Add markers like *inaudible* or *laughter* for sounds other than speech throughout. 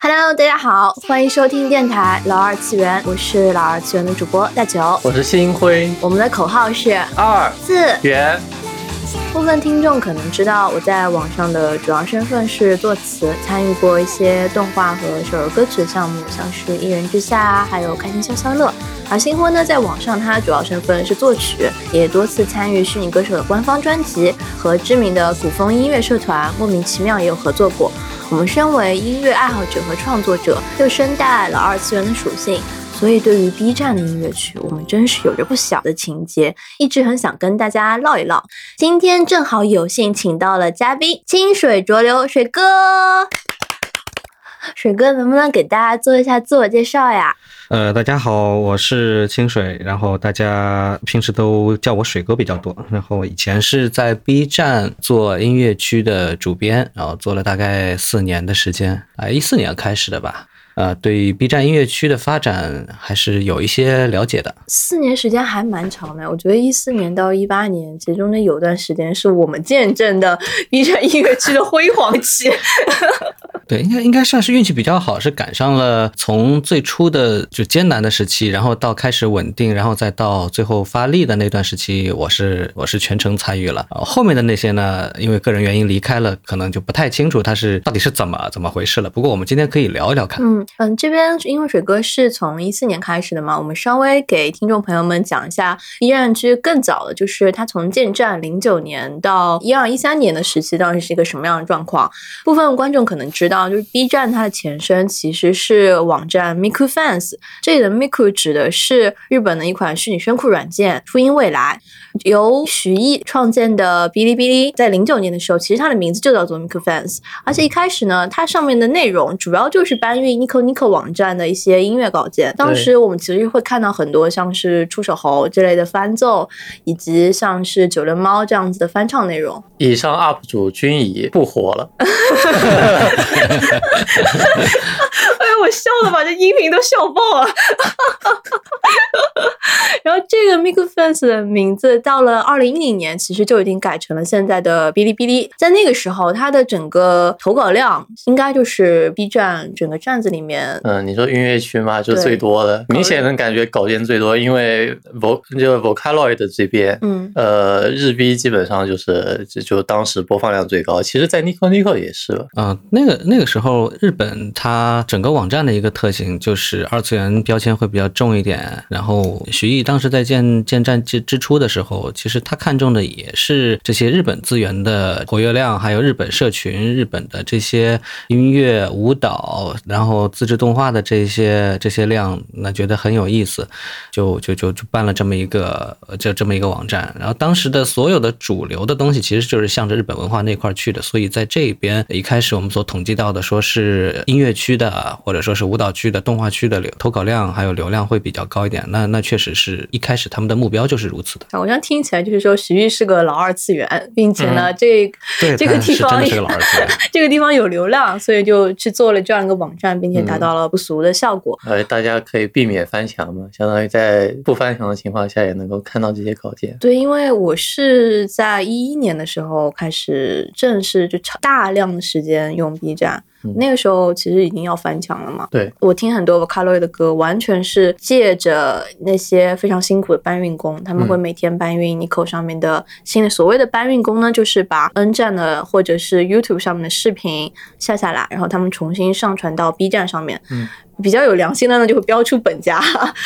Hello，大家好，欢迎收听电台老二次元，我是老二次元的主播大九，我是星辉，我们的口号是二次元。部分听众可能知道，我在网上的主要身份是作词，参与过一些动画和首儿歌曲的项目，像是《一人之下》啊，还有《开心消消乐》。而新婚呢，在网上他主要身份是作曲，也多次参与虚拟歌手的官方专辑，和知名的古风音乐社团莫名其妙也有合作过。我们身为音乐爱好者和创作者，又深带了二次元的属性。所以，对于 B 站的音乐曲，我们真是有着不小的情节，一直很想跟大家唠一唠。今天正好有幸请到了嘉宾清水浊流水哥，水哥能不能给大家做一下自我介绍呀？呃，大家好，我是清水，然后大家平时都叫我水哥比较多。然后以前是在 B 站做音乐区的主编，然后做了大概四年的时间，啊，一四年开始的吧。呃，对 B 站音乐区的发展还是有一些了解的。四年时间还蛮长的，我觉得一四年到一八年，其中呢有段时间是我们见证的 *laughs* B 站音乐区的辉煌期。*laughs* 对，应该应该算是运气比较好，是赶上了从最初的就艰难的时期，然后到开始稳定，然后再到最后发力的那段时期，我是我是全程参与了。后面的那些呢，因为个人原因离开了，可能就不太清楚他是到底是怎么怎么回事了。不过我们今天可以聊一聊看。嗯。嗯，这边因为水哥是从一四年开始的嘛，我们稍微给听众朋友们讲一下 B 站区更早的，就是它从建站零九年到一二一三年的时期，到底是一个什么样的状况？部分观众可能知道，就是 B 站它的前身其实是网站 Miku Fans，这里的 Miku 指的是日本的一款虚拟声库软件，初音未来。由徐艺创建的哔哩哔哩，在零九年的时候，其实它的名字就叫做 Nico Fans，而且一开始呢，它上面的内容主要就是搬运 Nico Nico 网站的一些音乐稿件。当时我们其实会看到很多像是触手猴之类的翻奏，以及像是九零猫这样子的翻唱内容。以上 UP 主均已不火了。*laughs* 哎呀，我笑的把这音频都笑爆了。然后这个 Nico Fans 的名字。到了二零一零年，其实就已经改成了现在的哔哩哔哩。在那个时候，它的整个投稿量应该就是 B 站整个站子里面，嗯，你说音乐区嘛，就最多的，明显能感觉稿件最多，因为 Voc 就 Vocaloid 这边，嗯，呃，日 B 基本上就是就就当时播放量最高。其实，在 Nico Nico 也是了，啊，那个那个时候日本它整个网站的一个特性就是二次元标签会比较重一点。然后徐艺当时在建建站之之初的时候。其实他看中的也是这些日本资源的活跃量，还有日本社群、日本的这些音乐、舞蹈，然后自制动画的这些这些量，那觉得很有意思，就就就就办了这么一个就这么一个网站。然后当时的所有的主流的东西，其实就是向着日本文化那块去的。所以在这边一开始我们所统计到的，说是音乐区的，或者说是舞蹈区的、动画区的流投稿量还有流量会比较高一点。那那确实是一开始他们的目标就是如此的。我像。听起来就是说徐玉是个老二次元，并且呢，这这个地方 *laughs* 这个地方有流量，所以就去做了这样一个网站，并且达到了不俗的效果。呃，大家可以避免翻墙嘛，相当于在不翻墙的情况下也能够看到这些稿件。对，因为我是在一一年的时候开始正式就大量的时间用 B 站。那个时候其实已经要翻墙了嘛？对，我听很多 Vocaloid 的歌，完全是借着那些非常辛苦的搬运工，他们会每天搬运 Nico 上面的新的。所谓的搬运工呢，就是把 N 站的或者是 YouTube 上面的视频下下来，然后他们重新上传到 B 站上面。嗯。比较有良心的呢，就会标出本家；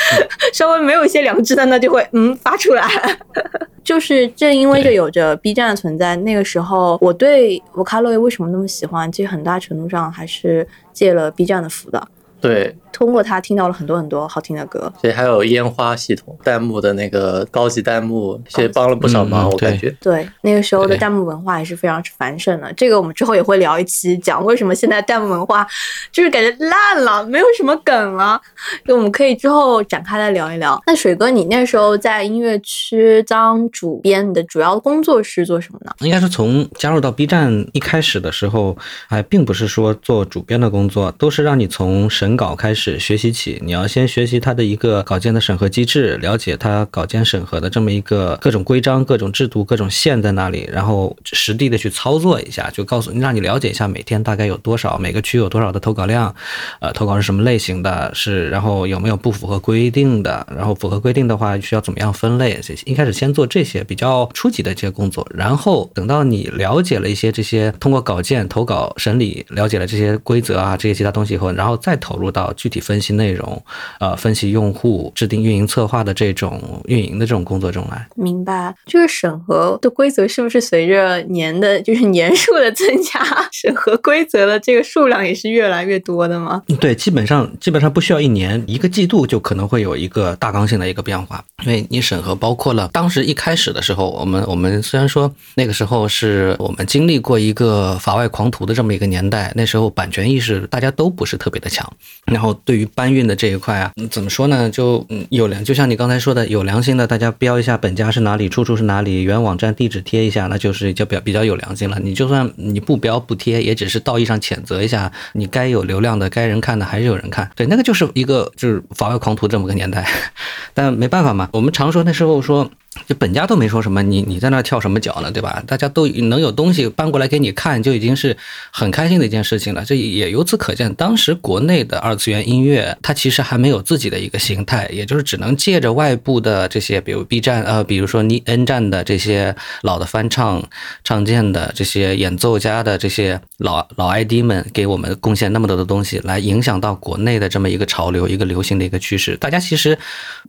*laughs* 稍微没有一些良知的呢，就会嗯发出来。*laughs* 就是正因为这有着 B 站的存在，那个时候我对 Vocaloid 为什么那么喜欢，其实很大程度上还是借了 B 站的福的。对。通过它听到了很多很多好听的歌，所以还有烟花系统弹幕的那个高级弹幕，其实帮了不少忙。我感觉对那个时候的弹幕文化也是非常繁盛的。这个我们之后也会聊一期，讲为什么现在弹幕文化就是感觉烂了，没有什么梗了。就我们可以之后展开来聊一聊。那水哥，你那时候在音乐区当主编，你的主要工作是做什么呢？应该是从加入到 B 站一开始的时候，还并不是说做主编的工作，都是让你从审审稿开始学习起，你要先学习它的一个稿件的审核机制，了解它稿件审核的这么一个各种规章、各种制度、各种线在哪里，然后实地的去操作一下，就告诉你，让你了解一下每天大概有多少，每个区有多少的投稿量，呃，投稿是什么类型的，是然后有没有不符合规定的，然后符合规定的话需要怎么样分类，这些一开始先做这些比较初级的这些工作，然后等到你了解了一些这些通过稿件投稿审理了解了这些规则啊这些其他东西以后，然后再投到具体分析内容，呃，分析用户，制定运营策划的这种运营的这种工作中来。明白，这个审核的规则是不是随着年的，就是年数的增加，审核规则的这个数量也是越来越多的吗？对，基本上基本上不需要一年，一个季度就可能会有一个大纲性的一个变化，因为你审核包括了当时一开始的时候，我们我们虽然说那个时候是我们经历过一个法外狂徒的这么一个年代，那时候版权意识大家都不是特别的强，然后对于搬运的这一块啊，怎么说呢？就有良，就像你刚才说的，有良心的，大家标一下本家是哪里，出处是哪里，原网站地址贴一下，那就是就比较比较有良心了。你就算你不标不贴，也只是道义上谴责一下，你该有流量的，该人看的还是有人看。对，那个就是一个就是法外狂徒这么个年代，*laughs* 但没办法嘛，我们常说那时候说。就本家都没说什么，你你在那跳什么脚呢，对吧？大家都能有东西搬过来给你看，就已经是很开心的一件事情了。这也由此可见，当时国内的二次元音乐，它其实还没有自己的一个形态，也就是只能借着外部的这些，比如 B 站，呃，比如说 N 站的这些老的翻唱唱见的这些演奏家的这些老老 ID 们，给我们贡献那么多的东西，来影响到国内的这么一个潮流、一个流行的一个趋势。大家其实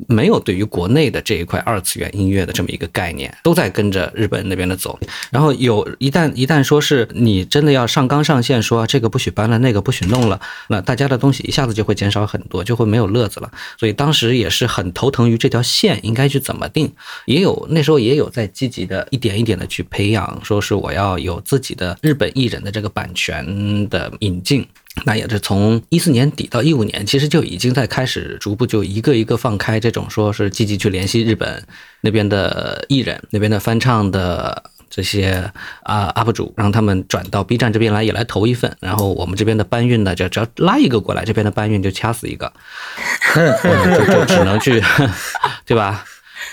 没有对于国内的这一块二次元音乐。乐的这么一个概念，都在跟着日本那边的走。然后有一旦一旦说是你真的要上纲上线，说这个不许搬了，那个不许弄了，那大家的东西一下子就会减少很多，就会没有乐子了。所以当时也是很头疼于这条线应该去怎么定。也有那时候也有在积极的一点一点的去培养，说是我要有自己的日本艺人的这个版权的引进。那也是从一四年底到一五年，其实就已经在开始逐步就一个一个放开这种，说是积极去联系日本那边的艺人、那边的翻唱的这些啊 UP 主，让他们转到 B 站这边来，也来投一份。然后我们这边的搬运呢，就只要拉一个过来，这边的搬运就掐死一个，*laughs* 就就只能去，*laughs* 对吧？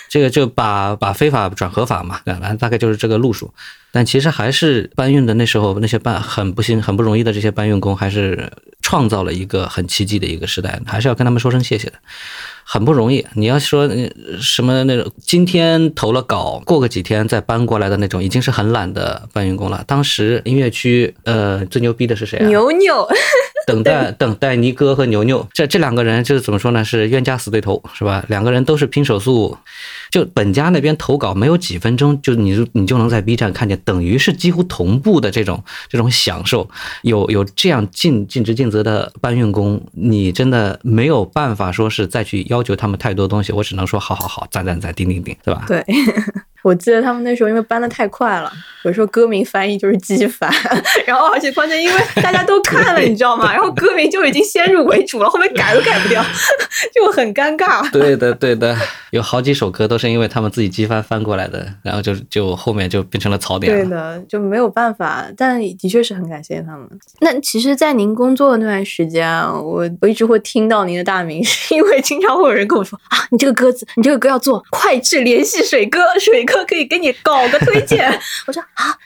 这个就把把非法转合法嘛，反正大概就是这个路数。但其实还是搬运的那时候那些搬很不幸很不容易的这些搬运工，还是创造了一个很奇迹的一个时代，还是要跟他们说声谢谢的，很不容易。你要说什么那种今天投了稿，过个几天再搬过来的那种，已经是很懒的搬运工了。当时音乐区呃最牛逼的是谁啊？牛牛。等待等待尼哥和牛牛，这这两个人就是怎么说呢？是冤家死对头，是吧？两个人都是拼手速，就本家那边投稿没有几分钟，就你你就能在 B 站看见，等于是几乎同步的这种这种享受。有有这样尽尽职尽责的搬运工，你真的没有办法说是再去要要求他们太多东西。我只能说好好好，赞赞赞，顶顶顶，对吧？对。我记得他们那时候因为搬的太快了，有时候歌名翻译就是机翻，*laughs* 然后而且关键因为大家都看了，你知道吗？然后歌名就已经先入为主了，后面改都改不掉，*laughs* 就很尴尬。对的，对的，有好几首歌都是因为他们自己机翻翻过来的，然后就就后面就变成了槽点。对的，就没有办法，但的确是很感谢他们。那其实，在您工作的那段时间，我我一直会听到您的大名，是因为经常会有人跟我说啊，你这个歌词，你这个歌要做快去联系水哥，水。可可以给你搞个推荐，*laughs* 我说啊，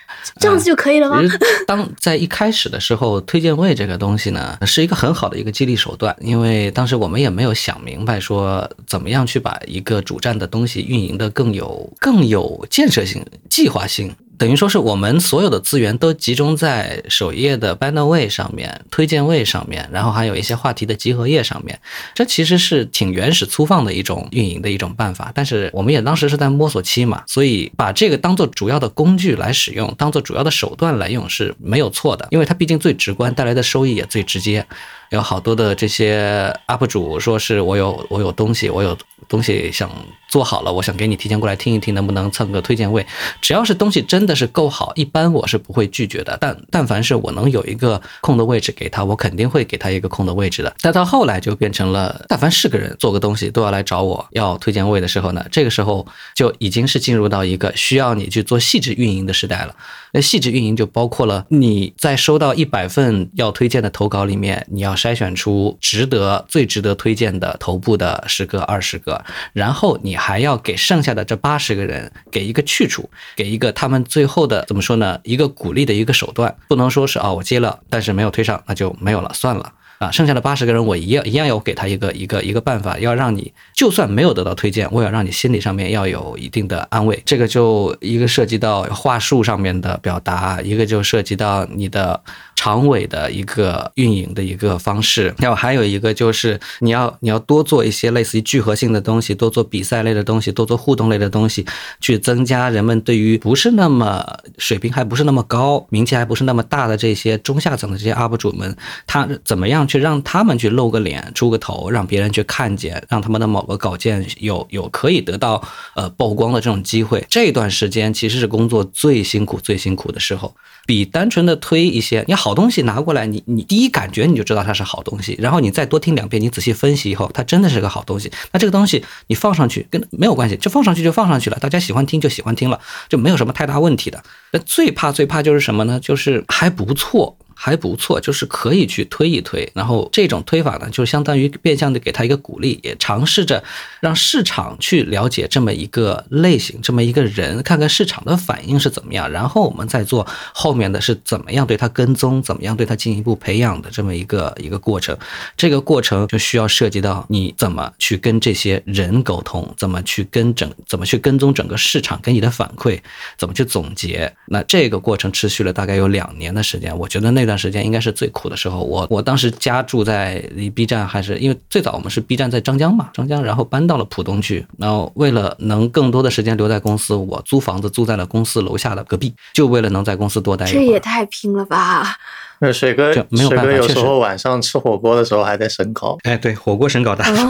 这样子就可以了吗？当在一开始的时候，推荐位这个东西呢，是一个很好的一个激励手段，因为当时我们也没有想明白说怎么样去把一个主站的东西运营的更有更有建设性、计划性。等于说是我们所有的资源都集中在首页的 banner 位上面、推荐位上面，然后还有一些话题的集合页上面。这其实是挺原始粗放的一种运营的一种办法。但是我们也当时是在摸索期嘛，所以把这个当做主要的工具来使用，当做主要的手段来用是没有错的，因为它毕竟最直观，带来的收益也最直接。有好多的这些 UP 主说是我有我有东西，我有东西想做好了，我想给你提前过来听一听，能不能蹭个推荐位？只要是东西真的是够好，一般我是不会拒绝的。但但凡是我能有一个空的位置给他，我肯定会给他一个空的位置的。但到后来就变成了，但凡是个人做个东西都要来找我要推荐位的时候呢，这个时候就已经是进入到一个需要你去做细致运营的时代了。那细致运营就包括了你在收到一百份要推荐的投稿里面，你要。筛选出值得、最值得推荐的头部的十个、二十个，然后你还要给剩下的这八十个人给一个去处，给一个他们最后的怎么说呢？一个鼓励的一个手段，不能说是啊，我接了，但是没有推上，那就没有了，算了。剩下的八十个人，我一样一样要给他一个一个一个办法，要让你就算没有得到推荐，我也要让你心理上面要有一定的安慰。这个就一个涉及到话术上面的表达，一个就涉及到你的。长尾的一个运营的一个方式，然后还有一个就是你要你要多做一些类似于聚合性的东西，多做比赛类的东西，多做互动类的东西，去增加人们对于不是那么水平还不是那么高、名气还不是那么大的这些中下层的这些 UP 主们，他怎么样去让他们去露个脸、出个头，让别人去看见，让他们的某个稿件有有可以得到呃 *laughs* 曝光的这种机会。这段时间其实是工作最辛苦、最辛苦的时候。比单纯的推一些你好东西拿过来，你你第一感觉你就知道它是好东西，然后你再多听两遍，你仔细分析以后，它真的是个好东西。那这个东西你放上去跟没有关系，就放上去就放上去了，大家喜欢听就喜欢听了，就没有什么太大问题的。那最怕最怕就是什么呢？就是还不错。还不错，就是可以去推一推，然后这种推法呢，就相当于变相的给他一个鼓励，也尝试着让市场去了解这么一个类型，这么一个人，看看市场的反应是怎么样，然后我们再做后面的是怎么样对他跟踪，怎么样对他进一步培养的这么一个一个过程。这个过程就需要涉及到你怎么去跟这些人沟通，怎么去跟整，怎么去跟踪整个市场给你的反馈，怎么去总结。那这个过程持续了大概有两年的时间，我觉得那。那段时间应该是最苦的时候。我我当时家住在离 B 站还是因为最早我们是 B 站在张江嘛，张江，然后搬到了浦东去。然后为了能更多的时间留在公司，我租房子租在了公司楼下的隔壁，就为了能在公司多待一会儿。这也太拼了吧！那水哥，水哥有时候晚上吃火锅的时候还在审稿。哎，对，火锅审稿大师。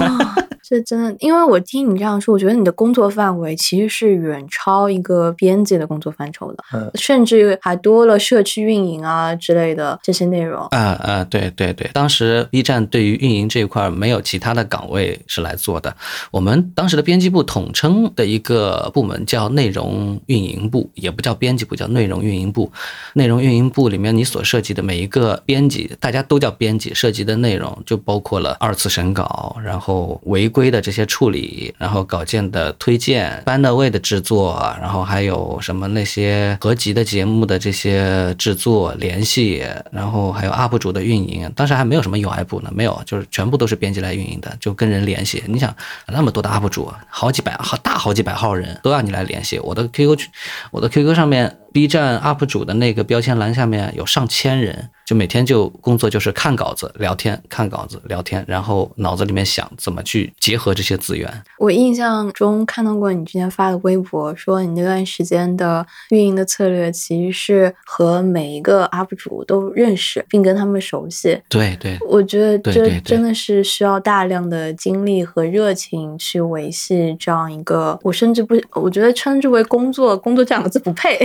这真的，因为我听你这样说，我觉得你的工作范围其实是远超一个编辑的工作范畴的，嗯，甚至还多了社区运营啊之类的这些内容。啊啊，对对对，当时 B 站对于运营这一块没有其他的岗位是来做的，我们当时的编辑部统称的一个部门叫内容运营部，也不叫编辑部，叫内容运营部。内容运营部里面你所涉及的每一个编辑，大家都叫编辑，涉及的内容就包括了二次审稿，然后维。规的这些处理，然后稿件的推荐、班的位的制作，然后还有什么那些合集的节目的这些制作、联系，然后还有 UP 主的运营。当时还没有什么 UI 部呢，没有，就是全部都是编辑来运营的，就跟人联系。你想那么多的 UP 主，好几百好大好几百号人都要你来联系。我的 QQ 群，我的 QQ 上面。B 站 UP 主的那个标签栏下面有上千人，就每天就工作就是看稿子、聊天，看稿子、聊天，然后脑子里面想怎么去结合这些资源。我印象中看到过你之前发的微博，说你那段时间的运营的策略其实是和每一个 UP 主都认识，并跟他们熟悉。对对，我觉得这真的是需要大量的精力和热情去维系这样一个，我甚至不，我觉得称之为工作，工作这两个字不配。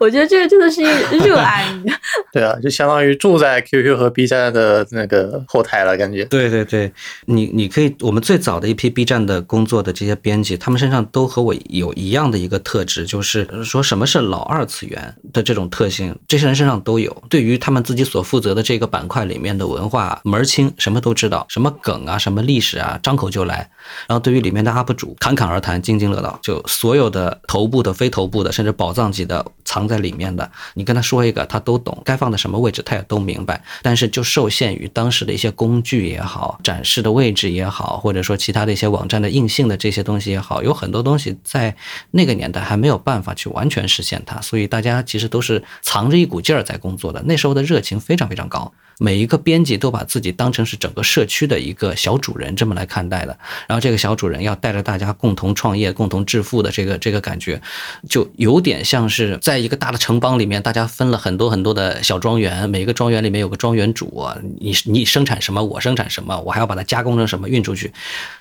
我觉得这个真的是热爱。*laughs* 对啊，就相当于住在 QQ 和 B 站的那个后台了，感觉。对对对，你你可以，我们最早的一批 B 站的工作的这些编辑，他们身上都和我有一样的一个特质，就是说什么是老二次元的这种特性，这些人身上都有。对于他们自己所负责的这个板块里面的文化门儿清，什么都知道，什么梗啊，什么历史啊，张口就来。然后对于里面的 UP 主，侃侃而谈，津津乐道，就所有的头部的、非头部的，甚至宝藏级的。藏在里面的，你跟他说一个，他都懂，该放在什么位置，他也都明白。但是就受限于当时的一些工具也好，展示的位置也好，或者说其他的一些网站的硬性的这些东西也好，有很多东西在那个年代还没有办法去完全实现它，所以大家其实都是藏着一股劲儿在工作的。那时候的热情非常非常高。每一个编辑都把自己当成是整个社区的一个小主人这么来看待的，然后这个小主人要带着大家共同创业、共同致富的这个这个感觉，就有点像是在一个大的城邦里面，大家分了很多很多的小庄园，每个庄园里面有个庄园主，你你生产什么，我生产什么，我还要把它加工成什么运出去，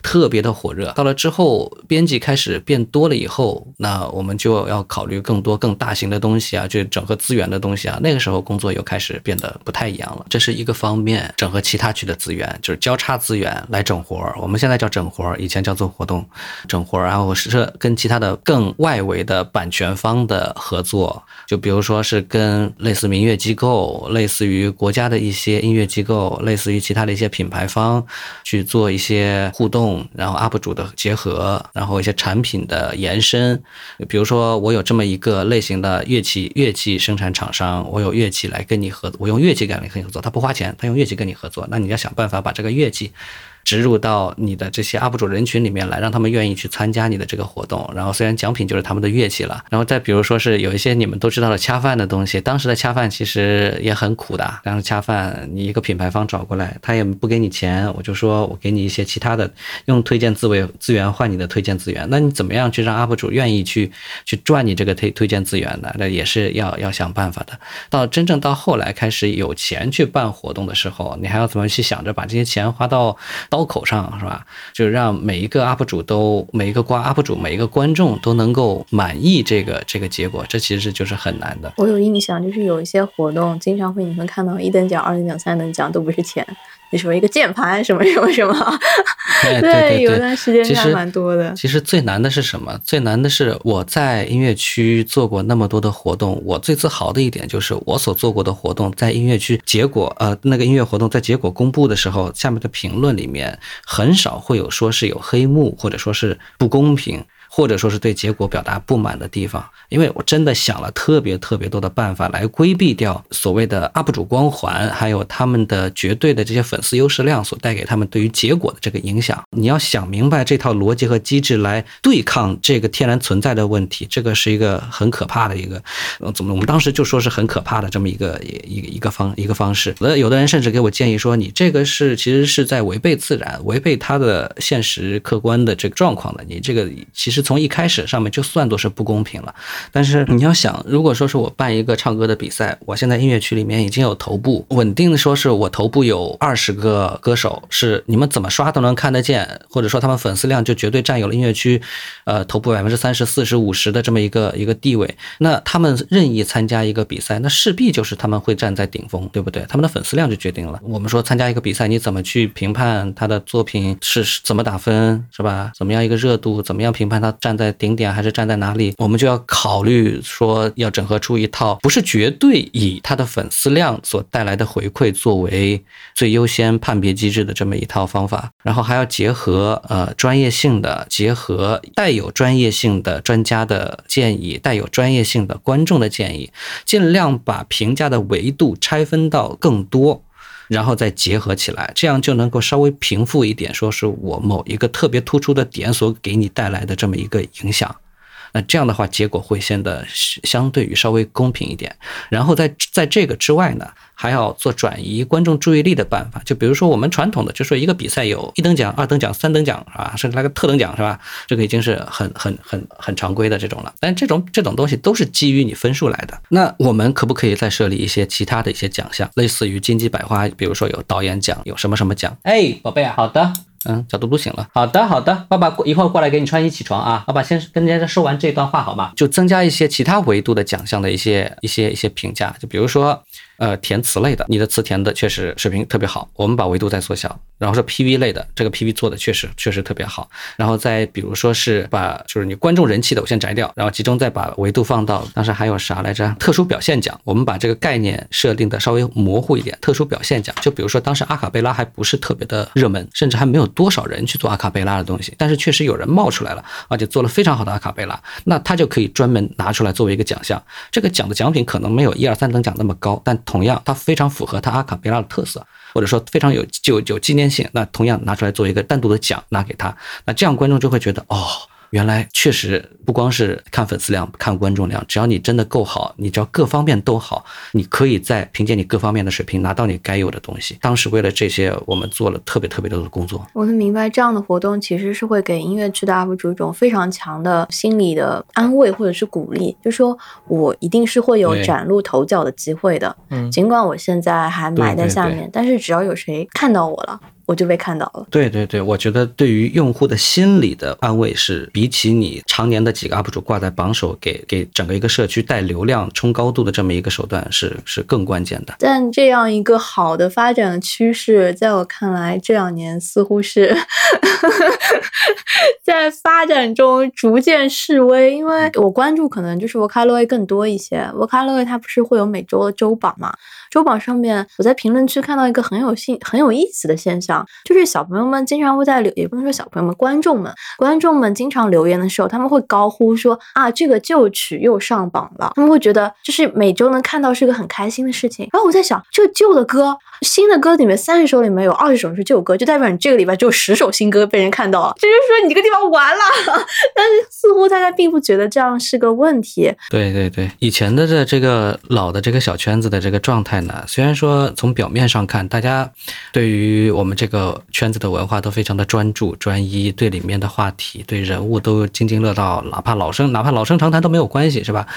特别的火热。到了之后，编辑开始变多了以后，那我们就要考虑更多更大型的东西啊，就整合资源的东西啊，那个时候工作又开始变得不太一样了。这是。一个方面，整合其他区的资源，就是交叉资源来整活儿。我们现在叫整活儿，以前叫做活动整活儿。然后是跟其他的更外围的版权方的合作，就比如说是跟类似民乐机构、类似于国家的一些音乐机构、类似于其他的一些品牌方去做一些互动，然后 UP 主的结合，然后一些产品的延伸。比如说我有这么一个类型的乐器乐器生产厂商，我有乐器来跟你合作，我用乐器跟你合作，不花钱，他用乐器跟你合作，那你要想办法把这个乐器。植入到你的这些 UP 主人群里面来，让他们愿意去参加你的这个活动。然后虽然奖品就是他们的乐器了，然后再比如说是有一些你们都知道的恰饭的东西，当时的恰饭其实也很苦的。当时恰饭你一个品牌方找过来，他也不给你钱，我就说我给你一些其他的，用推荐资源资源换你的推荐资源。那你怎么样去让 UP 主愿意去去赚你这个推推荐资源呢？那也是要要想办法的。到真正到后来开始有钱去办活动的时候，你还要怎么去想着把这些钱花到。刀口上是吧？就让每一个 UP 主都，每一个瓜 UP 主，每一个观众都能够满意这个这个结果，这其实就是很难的。我有印象，就是有一些活动，经常会你们看到一等奖、二等奖、三等奖都不是钱。你说一个键盘什么什么什么？*laughs* 对，有段时间还蛮多的。其实最难的是什么？最难的是我在音乐区做过那么多的活动，我最自豪的一点就是我所做过的活动在音乐区结果，呃，那个音乐活动在结果公布的时候，下面的评论里面很少会有说是有黑幕或者说是不公平。或者说是对结果表达不满的地方，因为我真的想了特别特别多的办法来规避掉所谓的 UP 主光环，还有他们的绝对的这些粉丝优势量所带给他们对于结果的这个影响。你要想明白这套逻辑和机制来对抗这个天然存在的问题，这个是一个很可怕的一个，怎么我们当时就说是很可怕的这么一个一一个方一个方式。呃，有的人甚至给我建议说，你这个是其实是在违背自然，违背它的现实客观的这个状况的。你这个其实。从一开始上面就算作是不公平了，但是你要想，如果说是我办一个唱歌的比赛，我现在音乐区里面已经有头部，稳定的说是我头部有二十个歌手，是你们怎么刷都能看得见，或者说他们粉丝量就绝对占有了音乐区，呃，头部百分之三十四十五十的这么一个一个地位，那他们任意参加一个比赛，那势必就是他们会站在顶峰，对不对？他们的粉丝量就决定了。我们说参加一个比赛，你怎么去评判他的作品是怎么打分，是吧？怎么样一个热度，怎么样评判他？站在顶点还是站在哪里，我们就要考虑说要整合出一套不是绝对以他的粉丝量所带来的回馈作为最优先判别机制的这么一套方法，然后还要结合呃专业性的，结合带有专业性的专家的建议，带有专业性的观众的建议，尽量把评价的维度拆分到更多。然后再结合起来，这样就能够稍微平复一点，说是我某一个特别突出的点所给你带来的这么一个影响。那这样的话，结果会显得相对于稍微公平一点。然后在在这个之外呢，还要做转移观众注意力的办法。就比如说我们传统的，就说一个比赛有一等奖、二等奖、三等奖啊，甚至来个特等奖是吧？这个已经是很很很很常规的这种了。但这种这种东西都是基于你分数来的。那我们可不可以再设立一些其他的一些奖项，类似于金鸡百花，比如说有导演奖，有什么什么奖？哎，宝贝，好的。嗯，小嘟嘟醒了。好的，好的，爸爸过一会儿过来给你穿衣起床啊。爸爸先跟大家说完这段话好吗？就增加一些其他维度的奖项的一些一些一些评价，就比如说。呃，填词类的，你的词填的确实水平特别好，我们把维度再缩小。然后说 PV 类的，这个 PV 做的确实确实特别好。然后再比如说是把就是你观众人气的我先摘掉，然后集中再把维度放到当时还有啥来着？特殊表现奖，我们把这个概念设定的稍微模糊一点。特殊表现奖，就比如说当时阿卡贝拉还不是特别的热门，甚至还没有多少人去做阿卡贝拉的东西，但是确实有人冒出来了，而且做了非常好的阿卡贝拉，那他就可以专门拿出来作为一个奖项。这个奖的奖品可能没有一二三等奖那么高，但同样它非常。符合它阿卡贝拉的特色，或者说非常有就有纪念性，那同样拿出来做一个单独的奖拿给他，那这样观众就会觉得哦。原来确实不光是看粉丝量、看观众量，只要你真的够好，你只要各方面都好，你可以在凭借你各方面的水平拿到你该有的东西。当时为了这些，我们做了特别特别多的工作。我能明白，这样的活动其实是会给音乐区的 UP 主一种非常强的心理的安慰或者是鼓励，就说我一定是会有崭露头角的机会的。嗯，尽管我现在还埋在下面，但是只要有谁看到我了。我就被看到了。对对对，我觉得对于用户的心理的安慰是比起你常年的几个 UP 主挂在榜首，给给整个一个社区带流量、冲高度的这么一个手段是是更关键的。但这样一个好的发展趋势，在我看来，这两年似乎是 *laughs* 在发展中逐渐式微。因为我关注可能就是 Vocaloid 更多一些，Vocaloid 它不是会有每周的周榜嘛？周榜上面，我在评论区看到一个很有兴、很有意思的现象，就是小朋友们经常会在留，也不能说小朋友们，观众们，观众们经常留言的时候，他们会高呼说啊，这个旧曲又上榜了，他们会觉得就是每周能看到是个很开心的事情。然后我在想，这旧的歌，新的歌里面三十首里面有二十首是旧歌，就代表你这个礼拜只有十首新歌被人看到了，这就是说你这个地方完了。*laughs* 但是似乎大家并不觉得这样是个问题。对对对，以前的这这个老的这个小圈子的这个状态。虽然说从表面上看，大家对于我们这个圈子的文化都非常的专注、专一，对里面的话题、对人物都津津乐道，哪怕老生哪怕老生常谈都没有关系，是吧？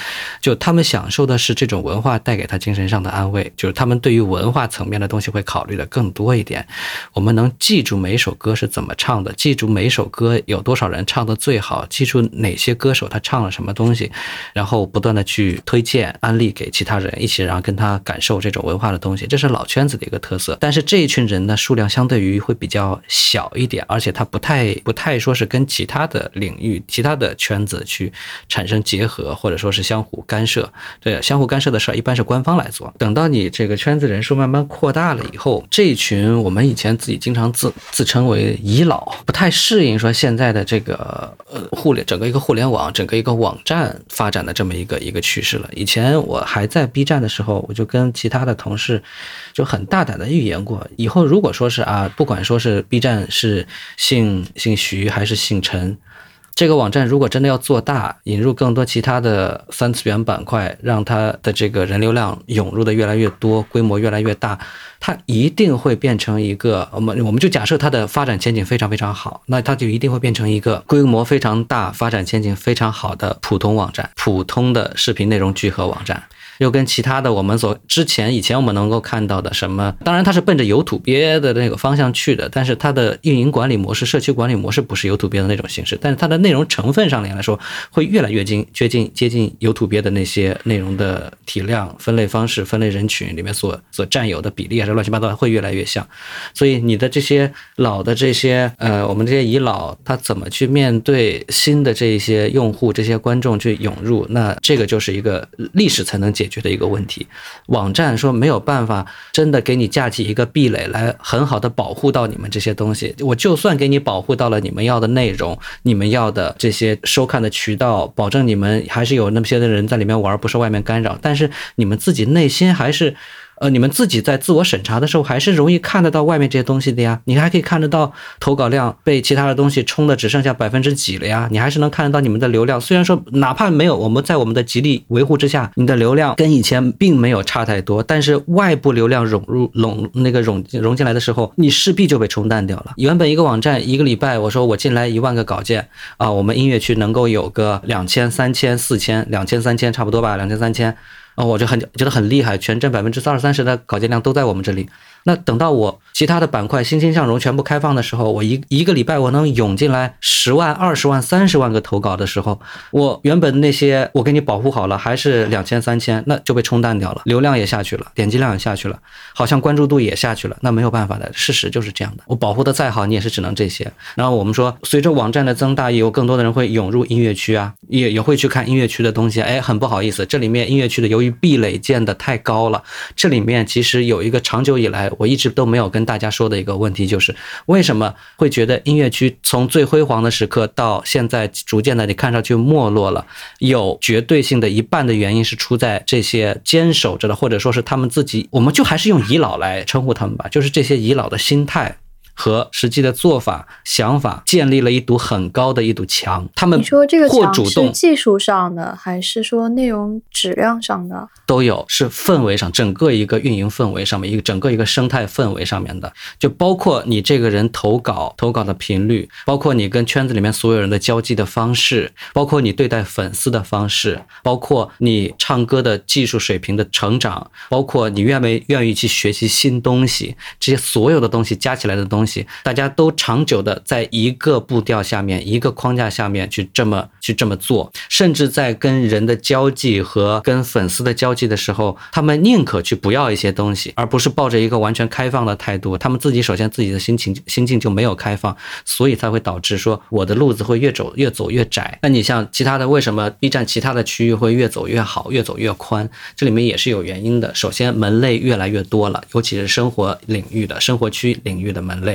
就他们享受的是这种文化带给他精神上的安慰，就是他们对于文化层面的东西会考虑的更多一点。我们能记住每首歌是怎么唱的，记住每首歌有多少人唱的最好，记住哪些歌手他唱了什么东西，然后不断的去推荐、安利给其他人一起，然后跟他感受这。种文化的东西，这是老圈子的一个特色。但是这一群人呢，数量相对于会比较小一点，而且他不太不太说是跟其他的领域、其他的圈子去产生结合，或者说是相互干涉。对，相互干涉的事儿一般是官方来做。等到你这个圈子人数慢慢扩大了以后，这一群我们以前自己经常自自称为遗老，不太适应说现在的这个呃互联整个一个互联网整个一个网站发展的这么一个一个趋势了。以前我还在 B 站的时候，我就跟其他他的同事就很大胆的预言过，以后如果说是啊，不管说是 B 站是姓姓徐还是姓陈，这个网站如果真的要做大，引入更多其他的三次元板块，让它的这个人流量涌入的越来越多，规模越来越大，它一定会变成一个我们我们就假设它的发展前景非常非常好，那它就一定会变成一个规模非常大、发展前景非常好的普通网站，普通的视频内容聚合网站。又跟其他的我们所之前以前我们能够看到的什么，当然它是奔着有土鳖的那个方向去的，但是它的运营管理模式、社区管理模式不是有土鳖的那种形式，但是它的内容成分上面来说，会越来越近接近接近有土鳖的那些内容的体量、分类方式、分类人群里面所所占有的比例，还是乱七八糟，会越来越像。所以你的这些老的这些呃，我们这些遗老，他怎么去面对新的这些用户、这些观众去涌入？那这个就是一个历史才能解。解决的一个问题，网站说没有办法真的给你架起一个壁垒来很好的保护到你们这些东西。我就算给你保护到了你们要的内容，你们要的这些收看的渠道，保证你们还是有那么些的人在里面玩，不受外面干扰。但是你们自己内心还是。呃，你们自己在自我审查的时候，还是容易看得到外面这些东西的呀。你还可以看得到投稿量被其他的东西冲的只剩下百分之几了呀。你还是能看得到你们的流量，虽然说哪怕没有我们在我们的极力维护之下，你的流量跟以前并没有差太多。但是外部流量涌入拢那个融融进来的时候，你势必就被冲淡掉了。原本一个网站一个礼拜，我说我进来一万个稿件啊，我们音乐区能够有个两千、三千、四千、两千、三千，差不多吧，两千、三千。哦，我就很觉得很厉害，全镇百分之三二三十的稿件量都在我们这里。那等到我其他的板块欣欣向荣全部开放的时候，我一一个礼拜我能涌进来十万、二十万、三十万个投稿的时候，我原本那些我给你保护好了，还是两千、三千，那就被冲淡掉了，流量也下去了，点击量也下去了，好像关注度也下去了。那没有办法的，事实就是这样的。我保护的再好，你也是只能这些。然后我们说，随着网站的增大，也有更多的人会涌入音乐区啊，也也会去看音乐区的东西。哎，很不好意思，这里面音乐区的由于壁垒建的太高了，这里面其实有一个长久以来。我一直都没有跟大家说的一个问题，就是为什么会觉得音乐区从最辉煌的时刻到现在逐渐的你看上去没落了，有绝对性的一半的原因是出在这些坚守着的，或者说是他们自己，我们就还是用遗老来称呼他们吧，就是这些遗老的心态。和实际的做法、想法建立了一堵很高的一堵墙。他们你说这个墙是技术上的，还是说内容质量上的？都有，是氛围上，整个一个运营氛围上面，一个整个一个生态氛围上面的，就包括你这个人投稿、投稿的频率，包括你跟圈子里面所有人的交际的方式，包括你对待粉丝的方式，包括你唱歌的技术水平的成长，包括你愿没愿意去学习新东西，这些所有的东西加起来的东西。东西，大家都长久的在一个步调下面、一个框架下面去这么去这么做，甚至在跟人的交际和跟粉丝的交际的时候，他们宁可去不要一些东西，而不是抱着一个完全开放的态度。他们自己首先自己的心情心境就没有开放，所以才会导致说我的路子会越走越走越窄。那你像其他的，为什么 B 站其他的区域会越走越好、越走越宽？这里面也是有原因的。首先门类越来越多了，尤其是生活领域的生活区领域的门类，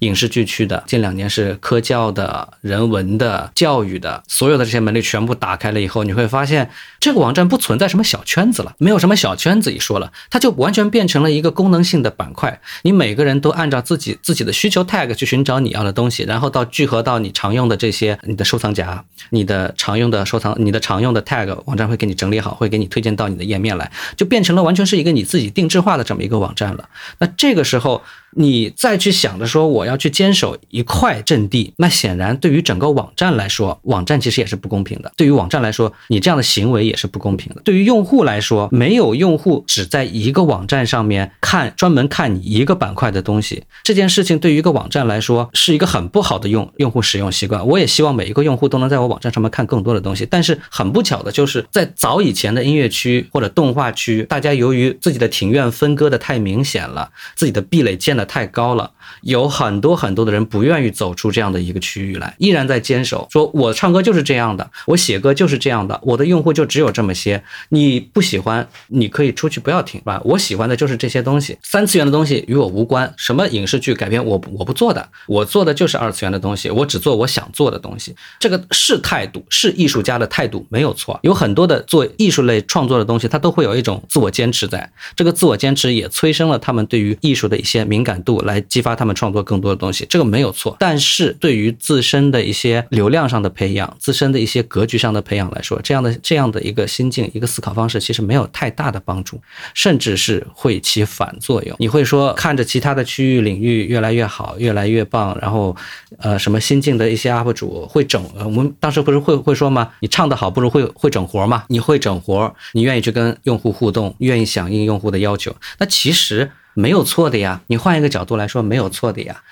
影视剧区的，近两年是科教的、人文的、教育的，所有的这些门类全部打开了以后，你会发现这个网站不存在什么小圈子了，没有什么小圈子一说了，它就完全变成了一个功能性的板块。你每个人都按照自己自己的需求 tag 去寻找你要的东西，然后到聚合到你常用的这些你的收藏夹、你的常用的收藏、你的常用的 tag，网站会给你整理好，会给你推荐到你的页面来，就变成了完全是一个你自己定制化的这么一个网站了。那这个时候。你再去想着说我要去坚守一块阵地，那显然对于整个网站来说，网站其实也是不公平的。对于网站来说，你这样的行为也是不公平的。对于用户来说，没有用户只在一个网站上面看专门看你一个板块的东西，这件事情对于一个网站来说是一个很不好的用用户使用习惯。我也希望每一个用户都能在我网站上面看更多的东西，但是很不巧的就是在早以前的音乐区或者动画区，大家由于自己的庭院分割的太明显了，自己的壁垒建太高了，有很多很多的人不愿意走出这样的一个区域来，依然在坚守，说我唱歌就是这样的，我写歌就是这样的，我的用户就只有这么些。你不喜欢，你可以出去不要听，吧？我喜欢的就是这些东西，三次元的东西与我无关。什么影视剧改编，我我不做的，我做的就是二次元的东西，我只做我想做的东西。这个是态度，是艺术家的态度，没有错。有很多的做艺术类创作的东西，它都会有一种自我坚持，在这个自我坚持也催生了他们对于艺术的一些敏感。感度来激发他们创作更多的东西，这个没有错。但是对于自身的一些流量上的培养、自身的一些格局上的培养来说，这样的这样的一个心境、一个思考方式，其实没有太大的帮助，甚至是会起反作用。你会说看着其他的区域领域越来越好、越来越棒，然后呃什么新进的一些 UP 主会整，我们当时不是会会说吗？你唱得好不如会会整活吗？你会整活，你愿意去跟用户互动，愿意响应用户的要求，那其实。没有错的呀，你换一个角度来说，没有错的呀。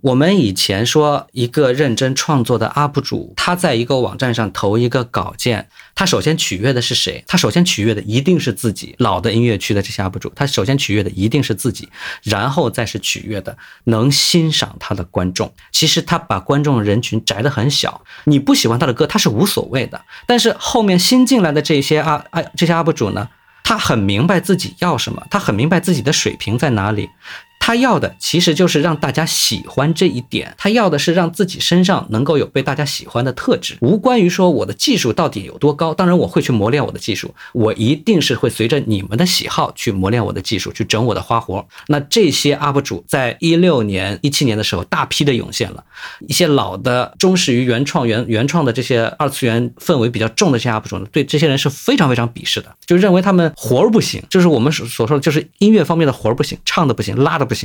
我们以前说一个认真创作的 UP 主，他在一个网站上投一个稿件，他首先取悦的是谁？他首先取悦的一定是自己老的音乐区的这些 UP 主，他首先取悦的一定是自己，然后再是取悦的能欣赏他的观众。其实他把观众人群摘得很小，你不喜欢他的歌，他是无所谓的。但是后面新进来的这些啊啊这些 UP 主呢？他很明白自己要什么，他很明白自己的水平在哪里。他要的其实就是让大家喜欢这一点，他要的是让自己身上能够有被大家喜欢的特质，无关于说我的技术到底有多高。当然我会去磨练我的技术，我一定是会随着你们的喜好去磨练我的技术，去整我的花活。那这些 UP 主在一六年、一七年的时候，大批的涌现了一些老的忠实于原创、原原创的这些二次元氛围比较重的这些 UP 主呢，对这些人是非常非常鄙视的，就认为他们活儿不行，就是我们所所说的，就是音乐方面的活儿不行，唱的不行，拉的不行。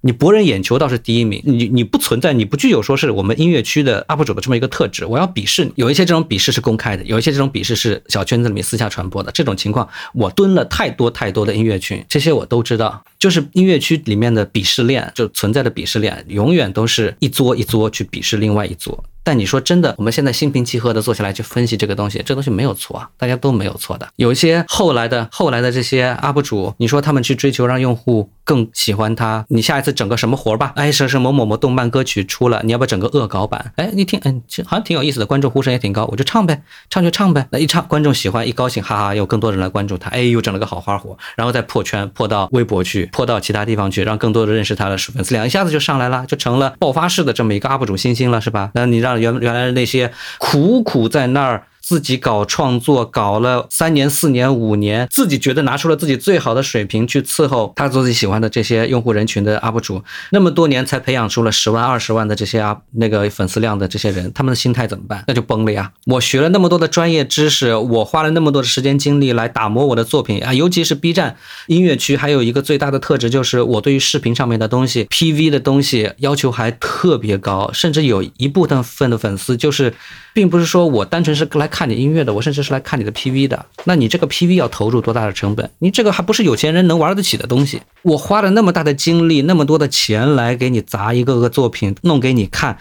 你博人眼球倒是第一名，你你不存在，你不具有说是我们音乐区的 UP 主的这么一个特质。我要鄙视你，有一些这种鄙视是公开的，有一些这种鄙视是小圈子里面私下传播的。这种情况，我蹲了太多太多的音乐群，这些我都知道。就是音乐区里面的鄙视链，就存在的鄙视链，永远都是一撮一撮去鄙视另外一撮。但你说真的，我们现在心平气和的坐下来去分析这个东西，这东西没有错啊，大家都没有错的。有一些后来的后来的这些 UP 主，你说他们去追求让用户更喜欢他，你下一次整个什么活吧？哎，什什某某某动漫歌曲出了，你要不要整个恶搞版？哎，你听，嗯，好像挺有意思的，观众呼声也挺高，我就唱呗，唱就唱呗。那一唱，观众喜欢，一高兴，哈哈，有更多人来关注他，哎，又整了个好花活，然后再破圈，破到微博去，破到其他地方去，让更多的认识他的粉丝量一下子就上来了，就成了爆发式的这么一个 UP 主新星了，是吧？那你让。原原来那些苦苦在那儿。自己搞创作，搞了三年、四年、五年，自己觉得拿出了自己最好的水平去伺候他自己喜欢的这些用户人群的 UP 主，那么多年才培养出了十万、二十万的这些啊那个粉丝量的这些人，他们的心态怎么办？那就崩了呀！我学了那么多的专业知识，我花了那么多的时间精力来打磨我的作品啊，尤其是 B 站音乐区，还有一个最大的特质就是我对于视频上面的东西、PV 的东西要求还特别高，甚至有一部分的粉丝就是。并不是说我单纯是来看你音乐的，我甚至是来看你的 PV 的。那你这个 PV 要投入多大的成本？你这个还不是有钱人能玩得起的东西。我花了那么大的精力，那么多的钱来给你砸一个个作品，弄给你看。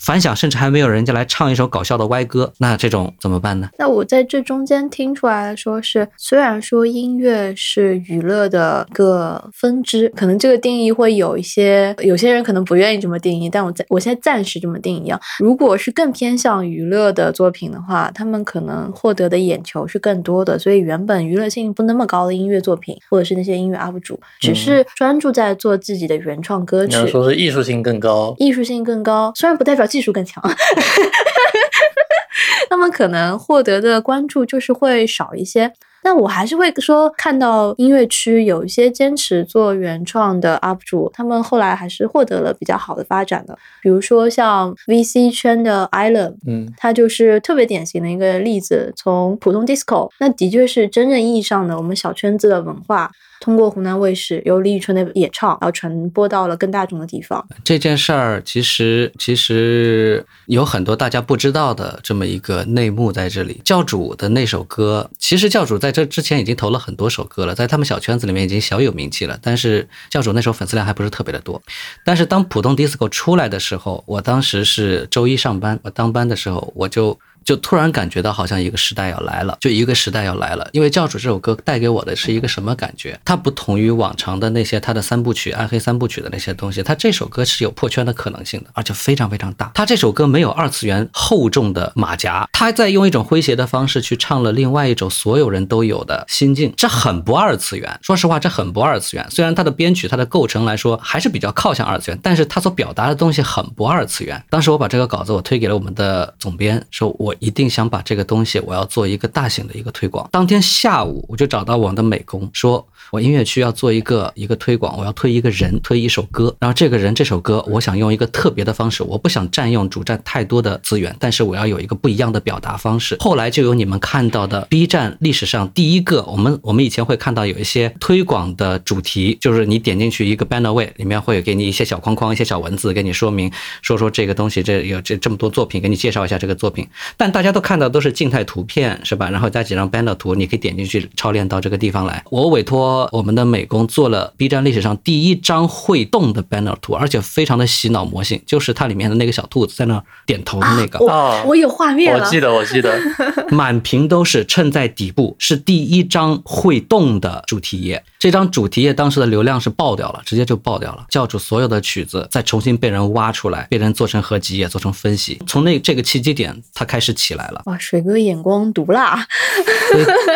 反响甚至还没有人家来唱一首搞笑的歪歌，那这种怎么办呢？那我在这中间听出来说是，虽然说音乐是娱乐的一个分支，可能这个定义会有一些，有些人可能不愿意这么定义，但我在我现在暂时这么定义啊。如果是更偏向娱乐的作品的话，他们可能获得的眼球是更多的，所以原本娱乐性不那么高的音乐作品，或者是那些音乐 UP 主，只是专注在做自己的原创歌曲，说是艺术性更高，艺术性更高，虽然不代表。技术更强，*laughs* 那么可能获得的关注就是会少一些。但我还是会说，看到音乐区有一些坚持做原创的 UP 主，他们后来还是获得了比较好的发展的。比如说像 VC 圈的 Island，嗯，他就是特别典型的一个例子。从普通 Disco，那的确是真正意义上的我们小圈子的文化。通过湖南卫视由李宇春的演唱，然后传播到了更大众的地方。这件事儿其实其实有很多大家不知道的这么一个内幕在这里。教主的那首歌，其实教主在这之前已经投了很多首歌了，在他们小圈子里面已经小有名气了。但是教主那首粉丝量还不是特别的多。但是当普通 disco 出来的时候，我当时是周一上班，我当班的时候我就。就突然感觉到好像一个时代要来了，就一个时代要来了。因为教主这首歌带给我的是一个什么感觉？它不同于往常的那些他的三部曲、暗黑三部曲的那些东西，他这首歌是有破圈的可能性的，而且非常非常大。他这首歌没有二次元厚重的马甲，他在用一种诙谐的方式去唱了另外一种所有人都有的心境，这很不二次元。说实话，这很不二次元。虽然他的编曲、他的构成来说还是比较靠向二次元，但是他所表达的东西很不二次元。当时我把这个稿子我推给了我们的总编，说我。一定想把这个东西，我要做一个大型的一个推广。当天下午，我就找到我的美工，说我音乐区要做一个一个推广，我要推一个人，推一首歌。然后这个人这首歌，我想用一个特别的方式，我不想占用主站太多的资源，但是我要有一个不一样的表达方式。后来就有你们看到的 B 站历史上第一个，我们我们以前会看到有一些推广的主题，就是你点进去一个 banner way，里面会给你一些小框框、一些小文字，给你说明说说这个东西，这有这这么多作品，给你介绍一下这个作品。但大家都看到都是静态图片，是吧？然后加几张 banner 图，你可以点进去超链到这个地方来。我委托我们的美工做了 B 站历史上第一张会动的 banner 图，而且非常的洗脑魔性，就是它里面的那个小兔子在那点头的那个。啊，我有画面了，我记得，我记得，*laughs* 满屏都是衬在底部，是第一张会动的主题页。这张主题页当时的流量是爆掉了，直接就爆掉了。教主所有的曲子再重新被人挖出来，被人做成合集也，做成分析。从那这个契机点，他开始起来了。哇，水哥眼光毒辣！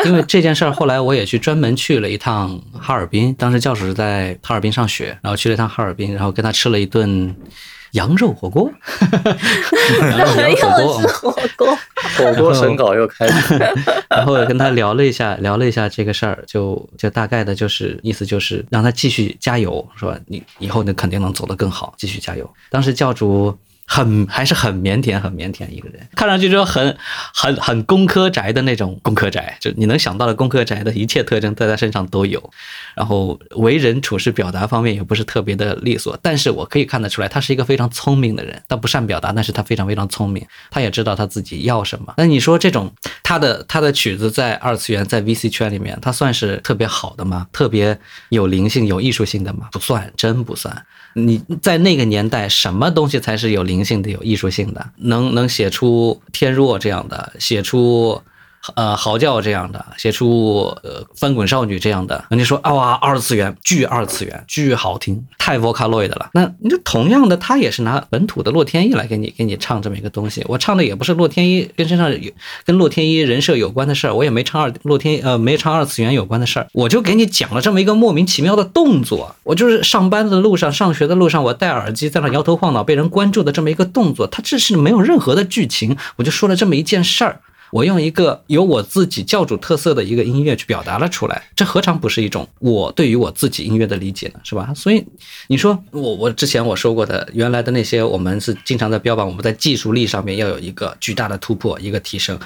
因为这件事儿，后来我也去专门去了一趟哈尔滨。当时教主是在哈尔滨上学，然后去了一趟哈尔滨，然后跟他吃了一顿羊肉火锅。*laughs* 羊肉火锅，*laughs* 火锅审稿又开始。*laughs* 然后跟他聊了一下，聊了一下这个事儿，就就大概的就是意思就是让他继续加油，是吧？你以后你肯定能走得更好，继续加油。当时教主。很还是很腼腆，很腼腆一个人，看上去就很很很工科宅的那种工科宅，就你能想到的工科宅的一切特征在他身上都有。然后为人处事表达方面也不是特别的利索，但是我可以看得出来，他是一个非常聪明的人。他不善表达，但是他非常非常聪明，他也知道他自己要什么。那你说这种他的他的曲子在二次元在 VC 圈里面，他算是特别好的吗？特别有灵性、有艺术性的吗？不算，真不算。你在那个年代，什么东西才是有灵性的、有艺术性的？能能写出天若这样的，写出。呃，嚎叫这样的，写出呃翻滚少女这样的，人家说啊哇，二次元巨二次元巨好听，太 Vocaloid 了。那你就同样的，他也是拿本土的洛天依来给你给你唱这么一个东西。我唱的也不是洛天依跟身上有跟洛天依人设有关的事儿，我也没唱二洛天呃没唱二次元有关的事儿，我就给你讲了这么一个莫名其妙的动作。我就是上班的路上、上学的路上，我戴耳机在那摇头晃脑被人关注的这么一个动作，它这是没有任何的剧情，我就说了这么一件事儿。我用一个有我自己教主特色的一个音乐去表达了出来，这何尝不是一种我对于我自己音乐的理解呢？是吧？所以你说我我之前我说过的原来的那些，我们是经常在标榜我们在技术力上面要有一个巨大的突破，一个提升。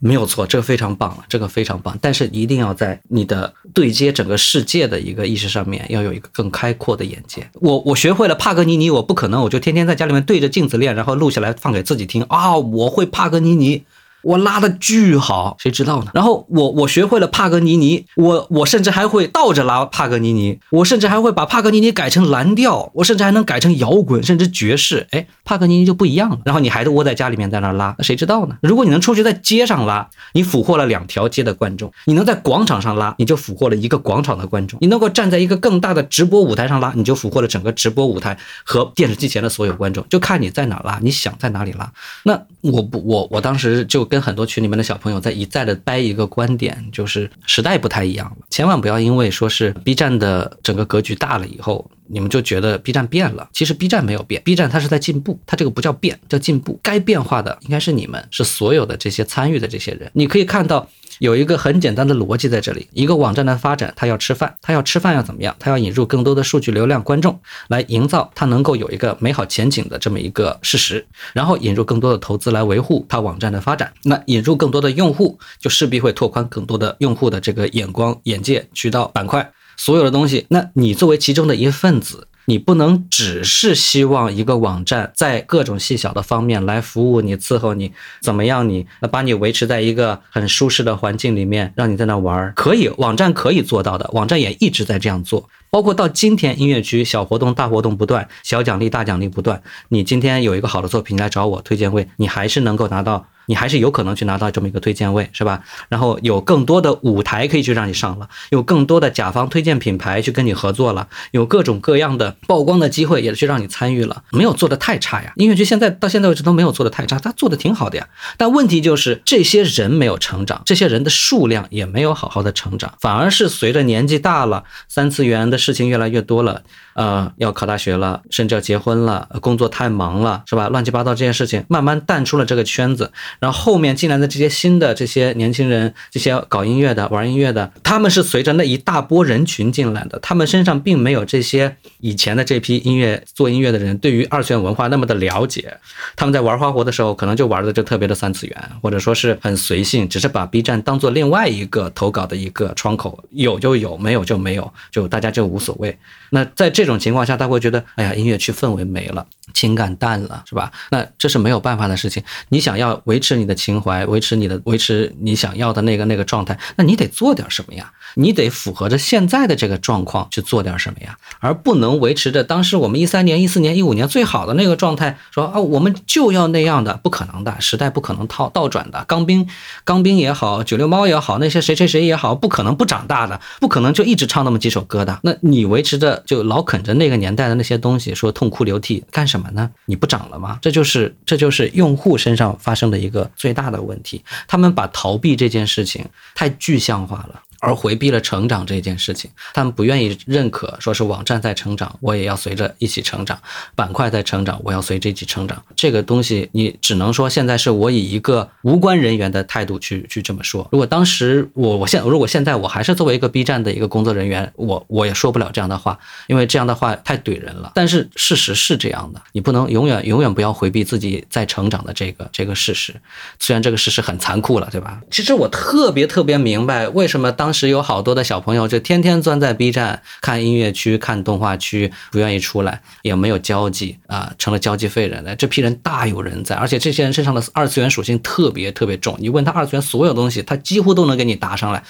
没有错，这个非常棒，这个非常棒。但是一定要在你的对接整个世界的一个意识上面，要有一个更开阔的眼界。我我学会了帕格尼尼，我不可能我就天天在家里面对着镜子练，然后录下来放给自己听啊，我会帕格尼尼。我拉的巨好，谁知道呢？然后我我学会了帕格尼尼，我我甚至还会倒着拉帕格尼尼，我甚至还会把帕格尼尼改成蓝调，我甚至还能改成摇滚，甚至爵士。哎，帕格尼尼就不一样了。然后你还是窝在家里面在那拉，那谁知道呢？如果你能出去在街上拉，你俘获了两条街的观众；你能在广场上拉，你就俘获了一个广场的观众；你能够站在一个更大的直播舞台上拉，你就俘获了整个直播舞台和电视机前的所有观众。就看你在哪拉，你想在哪里拉。那我不我我当时就。跟很多群里面的小朋友在一再的掰一个观点，就是时代不太一样了，千万不要因为说是 B 站的整个格局大了以后，你们就觉得 B 站变了。其实 B 站没有变，B 站它是在进步，它这个不叫变，叫进步。该变化的应该是你们，是所有的这些参与的这些人。你可以看到。有一个很简单的逻辑在这里，一个网站的发展，它要吃饭，它要吃饭要怎么样？它要引入更多的数据流量观众，来营造它能够有一个美好前景的这么一个事实，然后引入更多的投资来维护它网站的发展。那引入更多的用户，就势必会拓宽更多的用户的这个眼光、眼界、渠道、板块，所有的东西。那你作为其中的一份子。你不能只是希望一个网站在各种细小的方面来服务你、伺候你，怎么样？你把你维持在一个很舒适的环境里面，让你在那玩儿，可以，网站可以做到的，网站也一直在这样做。包括到今天，音乐区小活动、大活动不断，小奖励、大奖励不断。你今天有一个好的作品来找我推荐会，你还是能够拿到。你还是有可能去拿到这么一个推荐位，是吧？然后有更多的舞台可以去让你上了，有更多的甲方推荐品牌去跟你合作了，有各种各样的曝光的机会也去让你参与了，没有做的太差呀。音乐剧现在到现在为止都没有做的太差，他做的挺好的呀。但问题就是这些人没有成长，这些人的数量也没有好好的成长，反而是随着年纪大了，三次元的事情越来越多了。呃，要考大学了，甚至要结婚了，工作太忙了，是吧？乱七八糟这些事情，慢慢淡出了这个圈子。然后后面进来的这些新的这些年轻人，这些搞音乐的、玩音乐的，他们是随着那一大波人群进来的，他们身上并没有这些以前的这批音乐做音乐的人对于二次元文化那么的了解。他们在玩花活的时候，可能就玩的就特别的三次元，或者说是很随性，只是把 B 站当做另外一个投稿的一个窗口，有就有，没有就没有，就大家就无所谓。那在这这种情况下，他会觉得，哎呀，音乐区氛围没了，情感淡了，是吧？那这是没有办法的事情。你想要维持你的情怀，维持你的维持你想要的那个那个状态，那你得做点什么呀？你得符合着现在的这个状况去做点什么呀？而不能维持着当时我们一三年、一四年、一五年最好的那个状态，说啊，我们就要那样的，不可能的，时代不可能套倒转的。钢兵、钢兵也好，九六猫也好，那些谁谁谁也好，不可能不长大的，不可能就一直唱那么几首歌的。那你维持着就老啃着那个年代的那些东西，说痛哭流涕干什么呢？你不长了吗？这就是这就是用户身上发生的一个最大的问题，他们把逃避这件事情太具象化了。而回避了成长这件事情，他们不愿意认可，说是网站在成长，我也要随着一起成长；板块在成长，我要随着一起成长。这个东西，你只能说现在是我以一个无关人员的态度去去这么说。如果当时我我现如果现在我还是作为一个 B 站的一个工作人员，我我也说不了这样的话，因为这样的话太怼人了。但是事实是这样的，你不能永远永远不要回避自己在成长的这个这个事实。虽然这个事实很残酷了，对吧？其实我特别特别明白为什么当。时有好多的小朋友就天天钻在 B 站看音乐区、看动画区，不愿意出来，也没有交际啊，成了交际废人了。这批人大有人在，而且这些人身上的二次元属性特别特别重。你问他二次元所有东西，他几乎都能给你答上来。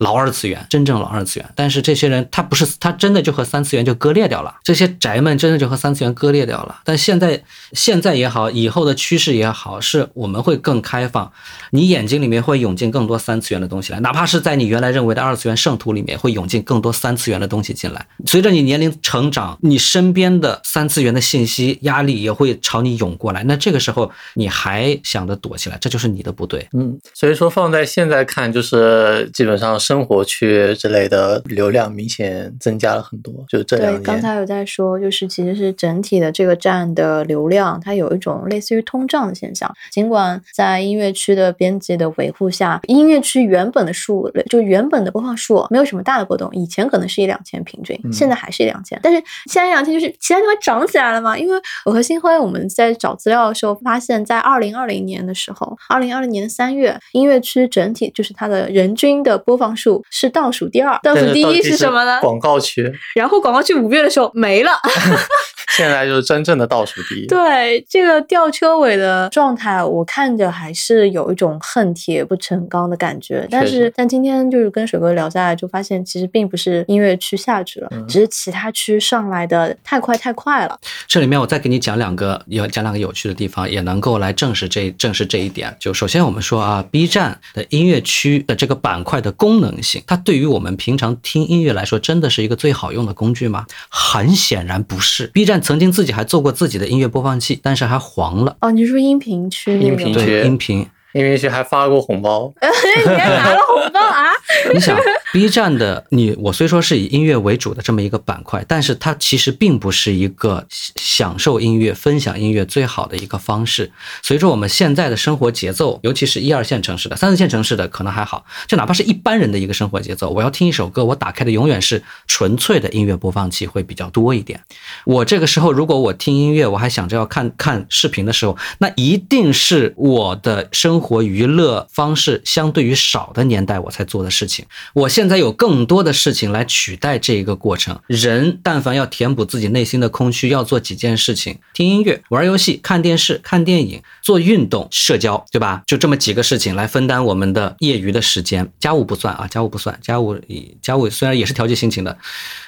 老二次元，真正老二次元，但是这些人他不是，他真的就和三次元就割裂掉了。这些宅们真的就和三次元割裂掉了。但现在，现在也好，以后的趋势也好，是我们会更开放，你眼睛里面会涌进更多三次元的东西来，哪怕是在你原来认为的二次元圣徒里面，会涌进更多三次元的东西进来。随着你年龄成长，你身边的三次元的信息压力也会朝你涌过来。那这个时候你还想着躲起来，这就是你的不对。嗯，所以说放在现在看，就是基本上是。生活区之类的流量明显增加了很多。就这两年，刚才有在说，就是其实是整体的这个站的流量，它有一种类似于通胀的现象。尽管在音乐区的编辑的维护下，音乐区原本的数就原本的播放数没有什么大的波动，以前可能是一两千平均，现在还是一两千。但是现在一两千就是其他地方涨起来了嘛？因为我和新辉我们在找资料的时候发现，在二零二零年的时候，二零二零年三月，音乐区整体就是它的人均的播放数是倒数第二，倒数第一是什么呢？广告区。然后广告区五月的时候没了。*laughs* 现在就是真正的倒数第一。对这个吊车尾的状态，我看着还是有一种恨铁不成钢的感觉。但是，但今天就是跟水哥聊下来，就发现其实并不是音乐区下去了，只是其他区上来的太快太快了。这里面我再给你讲两个，有讲两个有趣的地方，也能够来证实这证实这一点。就首先我们说啊，B 站的音乐区的这个板块的功能性，它对于我们平常听音乐来说，真的是一个最好用的工具吗？很显然不是。B 站。曾经自己还做过自己的音乐播放器，但是还黄了。哦，你说音频区？音频区，音频。音频区还发过红包，*laughs* 你还拿了红包啊？你想，B 站的你，我虽说是以音乐为主的这么一个板块，但是它其实并不是一个享受音乐、分享音乐最好的一个方式。随着我们现在的生活节奏，尤其是一二线城市的、三四线城市的可能还好，就哪怕是一般人的一个生活节奏，我要听一首歌，我打开的永远是纯粹的音乐播放器会比较多一点。我这个时候如果我听音乐，我还想着要看看视频的时候，那一定是我的生。生活娱乐方式相对于少的年代，我才做的事情。我现在有更多的事情来取代这一个过程。人但凡要填补自己内心的空虚，要做几件事情：听音乐、玩游戏、看电视、看电影、做运动、社交，对吧？就这么几个事情来分担我们的业余的时间。家务不算啊，家务不算。家务，家务虽然也是调节心情的，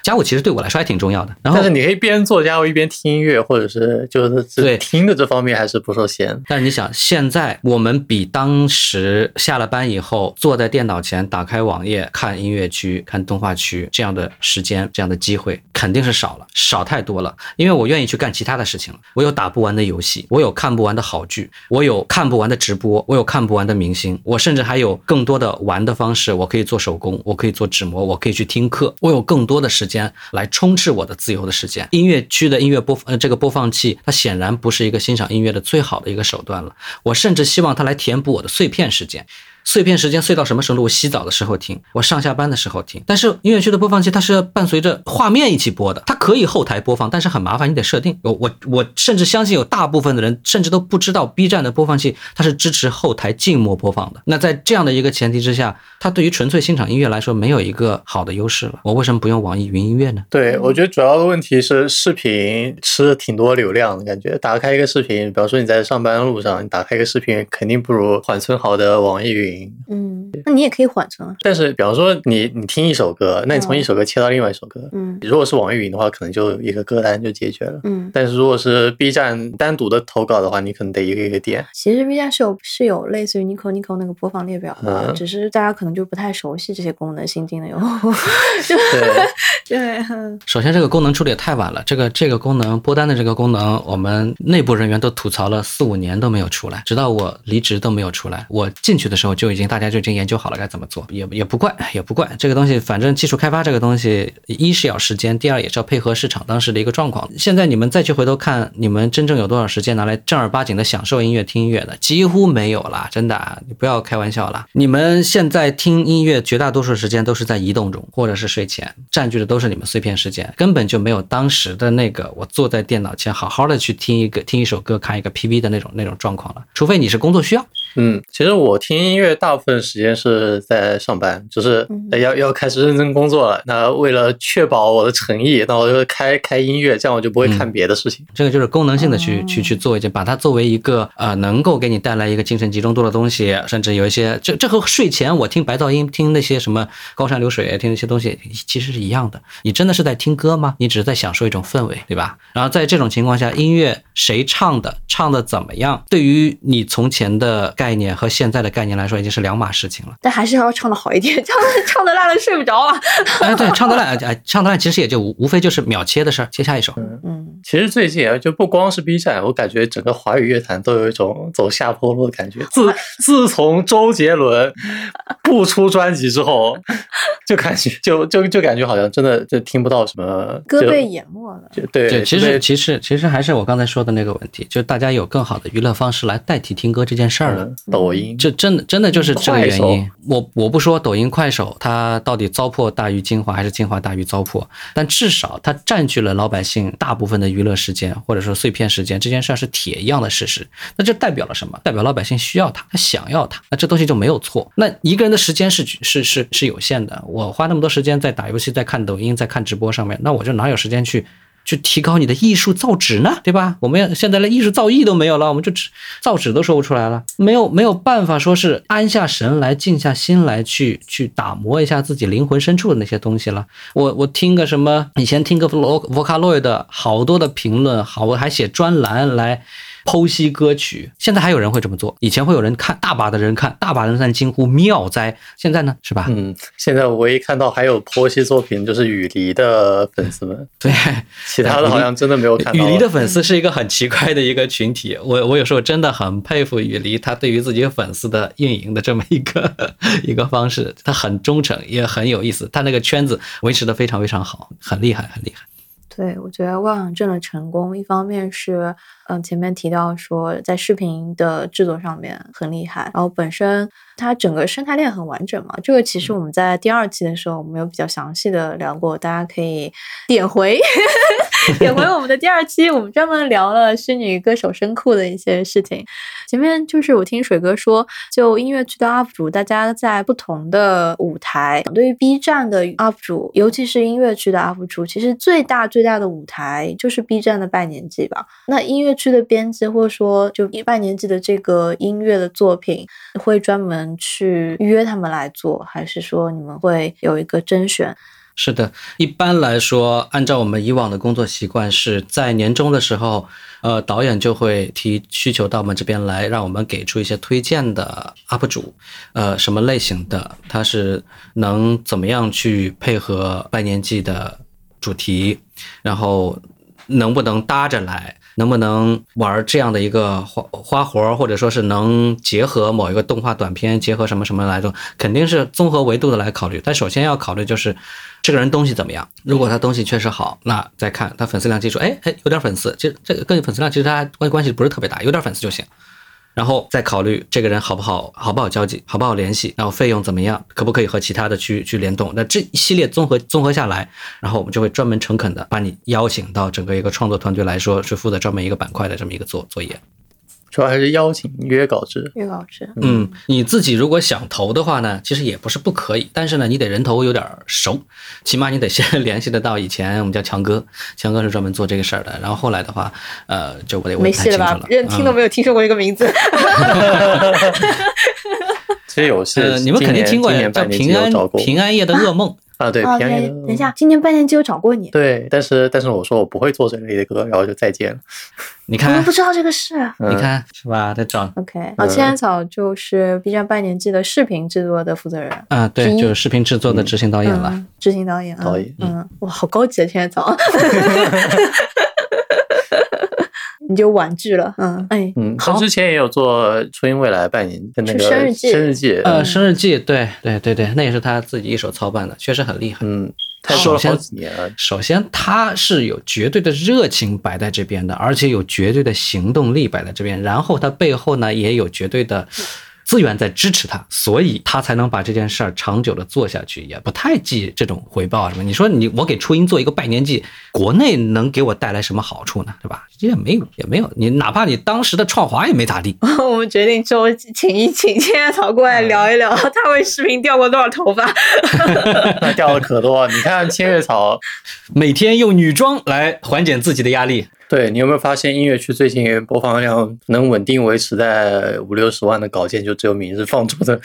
家务其实对我来说还挺重要的。然后，但是你可以边做家务一边听音乐，或者是就是对听的这方面还是不受限。但是你想，现在我们比当时下了班以后，坐在电脑前打开网页看音乐区、看动画区这样的时间、这样的机会肯定是少了，少太多了。因为我愿意去干其他的事情了。我有打不完的游戏，我有看不完的好剧，我有看不完的直播，我有看不完的明星，我甚至还有更多的玩的方式。我可以做手工，我可以做纸模，我可以去听课，我有更多的时间来充斥我的自由的时间。音乐区的音乐播放呃这个播放器，它显然不是一个欣赏音乐的最好的一个手段了。我甚至希望它来填补我的。碎片时间。碎片时间碎到什么程度？我洗澡的时候听，我上下班的时候听。但是音乐区的播放器它是伴随着画面一起播的，它可以后台播放，但是很麻烦，你得设定。我我我甚至相信有大部分的人甚至都不知道 B 站的播放器它是支持后台静默播放的。那在这样的一个前提之下，它对于纯粹欣赏音乐来说没有一个好的优势了。我为什么不用网易云音乐呢？对，我觉得主要的问题是视频吃挺多流量的感觉。打开一个视频，比方说你在上班路上，你打开一个视频，肯定不如缓存好的网易云。嗯。那你也可以缓存啊。但是，比方说你你听一首歌，那你从一首歌切到另外一首歌，嗯，如果是网易云的话，可能就一个歌单就解决了，嗯。但是如果是 B 站单独的投稿的话，你可能得一个一个点。其实 B 站是有是有类似于 Nico Nico 那个播放列表的，只是大家可能就不太熟悉这些功能，新进的用户。*laughs* 对对。首先，这个功能出的也太晚了，这个这个功能播单的这个功能，我们内部人员都吐槽了四五年都没有出来，直到我离职都没有出来。我进去的时候就就已经大家就已经研究好了该怎么做，也也不怪，也不怪这个东西。反正技术开发这个东西，一是要时间，第二也是要配合市场当时的一个状况。现在你们再去回头看，你们真正有多少时间拿来正儿八经的享受音乐、听音乐的，几乎没有了，真的，你不要开玩笑了。你们现在听音乐，绝大多数时间都是在移动中，或者是睡前，占据的都是你们碎片时间，根本就没有当时的那个我坐在电脑前好好的去听一个听一首歌、看一个 PV 的那种那种状况了。除非你是工作需要。嗯，其实我听音乐大部分时间是在上班，就是要要开始认真工作了。那为了确保我的诚意，那我就开开音乐，这样我就不会看别的事情。这个就是功能性的去去去做一件，把它作为一个呃能够给你带来一个精神集中度的东西，甚至有一些这这和睡前我听白噪音、听那些什么高山流水、听那些东西其实是一样的。你真的是在听歌吗？你只是在享受一种氛围，对吧？然后在这种情况下，音乐谁唱的，唱的怎么样，对于你从前的。概念和现在的概念来说已经是两码事情了，但还是要唱的好一点，*laughs* 唱唱的烂了睡不着了。哎，对，唱的烂，哎，唱的烂其实也就无无非就是秒切的事儿，切下一首。嗯。其实最近啊，就不光是 B 站，我感觉整个华语乐坛都有一种走下坡路的感觉。自 *laughs* 自从周杰伦不出专辑之后，*laughs* 就感觉就就就感觉好像真的就听不到什么歌被淹没了。对，其实其实其实还是我刚才说的那个问题，就大家有更好的娱乐方式来代替听歌这件事儿了。抖音，这真的真的就是这个原因。我我不说抖音、快手它到底糟粕大于精华，还是精华大于糟粕，但至少它占据了老百姓大部分的娱乐时间，或者说碎片时间，这件事儿是铁一样的事实。那这代表了什么？代表老百姓需要它，他想要它，那这东西就没有错。那一个人的时间是是是是有限的，我花那么多时间在打游戏、在看抖音、在看直播上面，那我就哪有时间去？去提高你的艺术造纸呢，对吧？我们要现在连艺术造诣都没有了，我们就只造纸都说不出来了，没有没有办法说是安下神来、静下心来去去打磨一下自己灵魂深处的那些东西了。我我听个什么，以前听个 Vocaloid 好多的评论，好我还写专栏来。剖析歌曲，现在还有人会这么做。以前会有人看，大把的人看，大把人在惊呼妙哉。现在呢，是吧？嗯，现在我唯一看到还有剖析作品，就是雨梨的粉丝们。*laughs* 对，其他的好像真的没有看到。雨梨的粉丝是一个很奇怪的一个群体。我我有时候真的很佩服雨梨，他对于自己粉丝的运营的这么一个 *laughs* 一个方式，他很忠诚，也很有意思。他那个圈子维持的非常非常好，很厉害，很厉害。对，我觉得万象镇的成功，一方面是。嗯，前面提到说在视频的制作上面很厉害，然后本身它整个生态链很完整嘛。这个其实我们在第二期的时候我们有比较详细的聊过，大家可以 *laughs* 点回点回我们的第二期，我们专门聊了虚拟歌手声库的一些事情。前面就是我听水哥说，就音乐剧的 UP 主，大家在不同的舞台，对于 B 站的 UP 主，尤其是音乐剧的 UP 主，其实最大最大的舞台就是 B 站的拜年季吧。那音乐。区的编辑，或者说就一半年级的这个音乐的作品，会专门去约他们来做，还是说你们会有一个甄选？是的，一般来说，按照我们以往的工作习惯，是在年终的时候，呃，导演就会提需求到我们这边来，让我们给出一些推荐的 UP 主，呃，什么类型的，他是能怎么样去配合拜年季的主题，然后能不能搭着来。能不能玩这样的一个花花活，或者说是能结合某一个动画短片，结合什么什么来做，肯定是综合维度的来考虑。但首先要考虑就是这个人东西怎么样。如果他东西确实好，那再看他粉丝量基础，哎哎，有点粉丝，其实这个跟粉丝量其实他关关系不是特别大，有点粉丝就行。然后再考虑这个人好不好，好不好交际，好不好联系，然后费用怎么样，可不可以和其他的区域去联动？那这一系列综合综合下来，然后我们就会专门诚恳的把你邀请到整个一个创作团队来说，是负责专门一个板块的这么一个作作业。主要还是邀请约稿制，约稿制。嗯，你自己如果想投的话呢，其实也不是不可以，但是呢，你得人头有点熟，起码你得先联系得到。以前我们叫强哥，强哥是专门做这个事儿的。然后后来的话，呃，就我得我没戏了吧？连听都没有听说过这个名字。*laughs* 其实有些，你们肯定听过叫平安平安夜的噩梦。啊，对，平安夜。等一下，今年半年季有找过你。对，但是但是我说我不会做这类的歌，然后就再见了。*laughs* 你看，我们不知道这个事。你看是吧？在找。OK，好，千安草就是 B 站半年季的视频制作的负责人。啊，对，就是视频制作的执行导演了。执行导演，导演，嗯，哇，好高级啊，千安草。*laughs* 你就婉拒了，嗯，哎，嗯，他之前也有做初音未来拜年的那个生日记，生日记，呃，生日记，对，对，对，对，那也是他自己一手操办的，确实很厉害，嗯，他做了好几年了。首先，他是有绝对的热情摆在这边的，而且有绝对的行动力摆在这边，然后他背后呢也有绝对的。资源在支持他，所以他才能把这件事儿长久的做下去，也不太计这种回报什么。你说你我给初音做一个拜年季，国内能给我带来什么好处呢？对吧？*laughs* 也没有，也没有。你哪怕你当时的创华也没咋地。我们决定就，请一请千叶草过来聊一聊，*laughs* 他为视频掉过多少头发？*laughs* 掉的可多。你看千叶草每天用女装来缓解自己的压力。对你有没有发现音乐区最近播放量能稳定维持在五六十万的稿件，就只有明日放出的